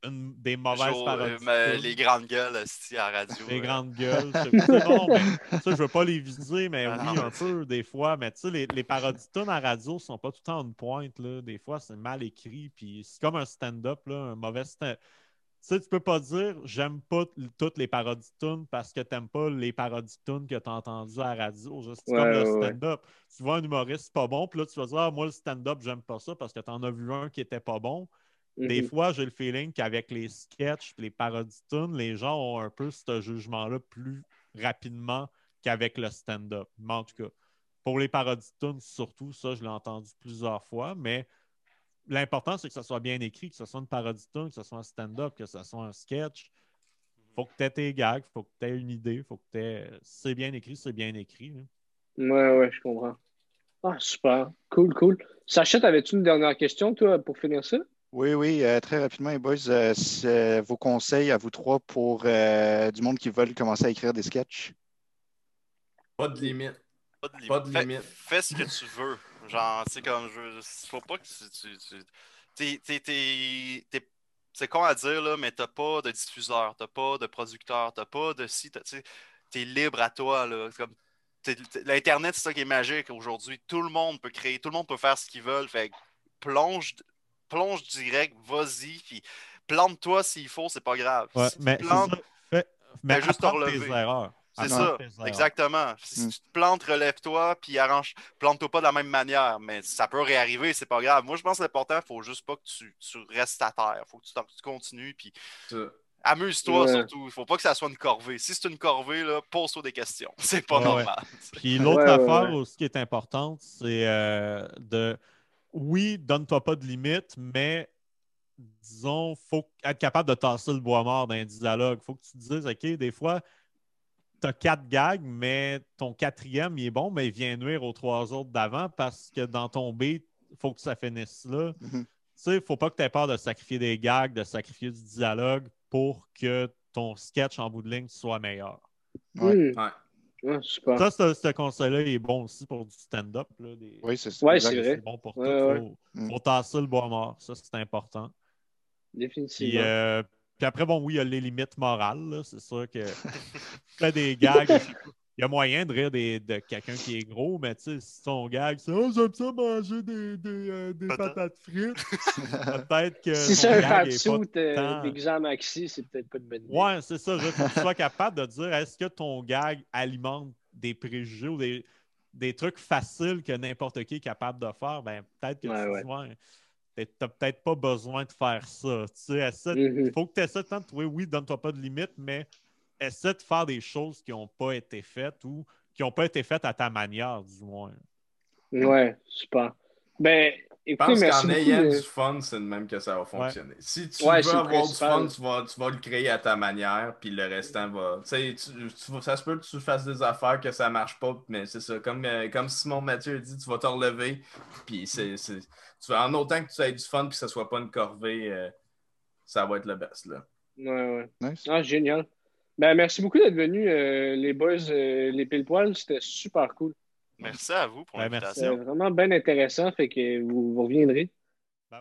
une, des mauvaises parodies. euh, les grandes gueules esti, à radio. Les euh. grandes gueules. c'est- c'est bon, mais ça, je veux pas les viser, mais Ah oui, non, un peu, des fois. Mais tu sais, les, les parodies de tunes à radio sont pas tout le temps une pointe. Là. Des fois, c'est mal écrit. Puis c'est comme un stand-up, là, un mauvais stand Tu sais, tu peux pas dire j'aime pas toutes les parodies de tunes parce que t'aimes pas les parodies de tunes que tu as entendues à la radio. C'est Ouais, comme le ouais. stand-up. Tu vois un humoriste pas bon, puis là, tu vas dire ah, moi, le stand-up, j'aime pas ça parce que tu en as vu un qui était pas bon. Des Mhm. fois, j'ai le feeling qu'avec les sketchs et les parodies tunes, les gens ont un peu ce jugement-là plus rapidement qu'avec le stand-up. Mais en tout cas, pour les parodies tunes, surtout, ça, je l'ai entendu plusieurs fois, mais l'important, c'est que ça soit bien écrit, que ce soit une parodie tune, que ce soit un stand-up, que ce soit un sketch. faut que tu aies tes gags, faut que tu aies une idée, faut que tu aies... C'est bien écrit, c'est bien écrit. là. Ouais, ouais, je comprends. Ah, super. Cool, cool. Sachette, avais-tu une dernière question, toi, pour finir ça? Oui, oui, euh, très rapidement, les boys, euh, vos conseils à vous trois pour euh, du monde qui veulent commencer à écrire des sketchs. Pas de limite. Pas de, lim- Pas de fais, limite. fais ce que tu veux. Genre, tu sais, comme je veux. Faut pas que tu. tu, tu- t'es- t'es- t'es- t'es- c'est con à dire, là, mais t'as pas de diffuseur, t'as pas de producteur, t'as pas de si. t'es libre à toi, là. C'est Comme, L'Internet, c'est ça qui est magique aujourd'hui. Tout le monde peut créer, tout le monde peut faire ce qu'ils veulent. Fait que plonge, plonge direct, vas-y, puis plante-toi s'il faut, c'est pas grave. Ouais, Si tu mais c'est plantes, ça. Fais- mais juste te tes erreurs. C'est ça, exactement. Si Mm. tu te plantes, relève-toi, puis arrange. Plante-toi pas de la même manière, mais ça peut réarriver, c'est pas grave. Moi, je pense que l'important, il faut juste pas que tu, tu restes à terre. faut que tu, continues, puis amuse-toi Ouais. surtout. Il faut pas que ça soit une corvée. Si c'est une corvée, là, pose-toi des questions. C'est pas Ouais, normal. Puis l'autre affaire ouais. aussi qui est importante, c'est euh, de. Oui, donne-toi pas de limite, mais disons, faut être capable de tasser le bois mort d'un dialogue. faut que tu te dises, OK, des fois, tu as quatre gags, mais ton quatrième, il est bon, mais il vient nuire aux trois autres d'avant parce que dans ton beat, il faut que ça finisse là. Mhm. Tu sais, faut pas que tu aies peur de sacrifier des gags, de sacrifier du dialogue pour que ton sketch en bout de ligne soit meilleur. Ouais. Hmm. Ouais. Ah, super. Ça, ce, ce conseil-là il est bon aussi pour du stand-up. là, des- Oui, c'est ça. Ouais, vrai. C'est bon pour Ouais, tout. ouais. Faut, faut tasser le bois mort. Ça, c'est important. Puis, Définitivement. euh, puis après, bon, oui, il y a les limites morales. C'est sûr que tu fais des gags. Il y a moyen de rire des- de quelqu'un qui est gros, mais tu sais, si ton gag, c'est Oh, j'aime ça manger des, des, euh, des Patates. frites, peut-être que. si c'est un pas suit euh, tant- d'examen maxi, c'est peut-être pas une bonne idée. Ouais, c'est ça. Je veux que tu sois capable de dire est-ce que ton gag alimente des préjugés ou des, des trucs faciles que n'importe qui est capable de faire? Ben, peut-être que Ouais, tu ouais. t'as peut-être pas besoin de faire ça. Tu sais. Il faut que tu essaies de temps de trouver, oui, donne-toi pas de limite, mais essaie de faire des choses qui n'ont pas été faites ou qui n'ont pas été faites à ta manière, du moins. Ouais, super. Ben, Je écoutez, pense merci qu'en ayant de- du fun, c'est de même que ça va fonctionner. Si tu Ouais, veux le avoir du fun, tu vas, tu vas le créer à ta manière, puis le restant va. Tu sais, tu- ça se peut que tu fasses des affaires que ça marche pas, mais c'est ça. Comme, euh, comme Simon Mathieu a dit, tu vas te relever, puis c'est. c'est- tu vas- En autant que tu aies du fun, puis que ça soit pas une corvée, euh, ça va être le best, là. Ouais, ouais. Nice. Ah, génial. Ben, merci beaucoup d'être venus, euh, les boys, euh, les pile poils. C'était super cool. Merci à vous pour Ouais, merci. C'était l'invitation. vraiment bien intéressant. Fait que vous, vous reviendrez. Ben,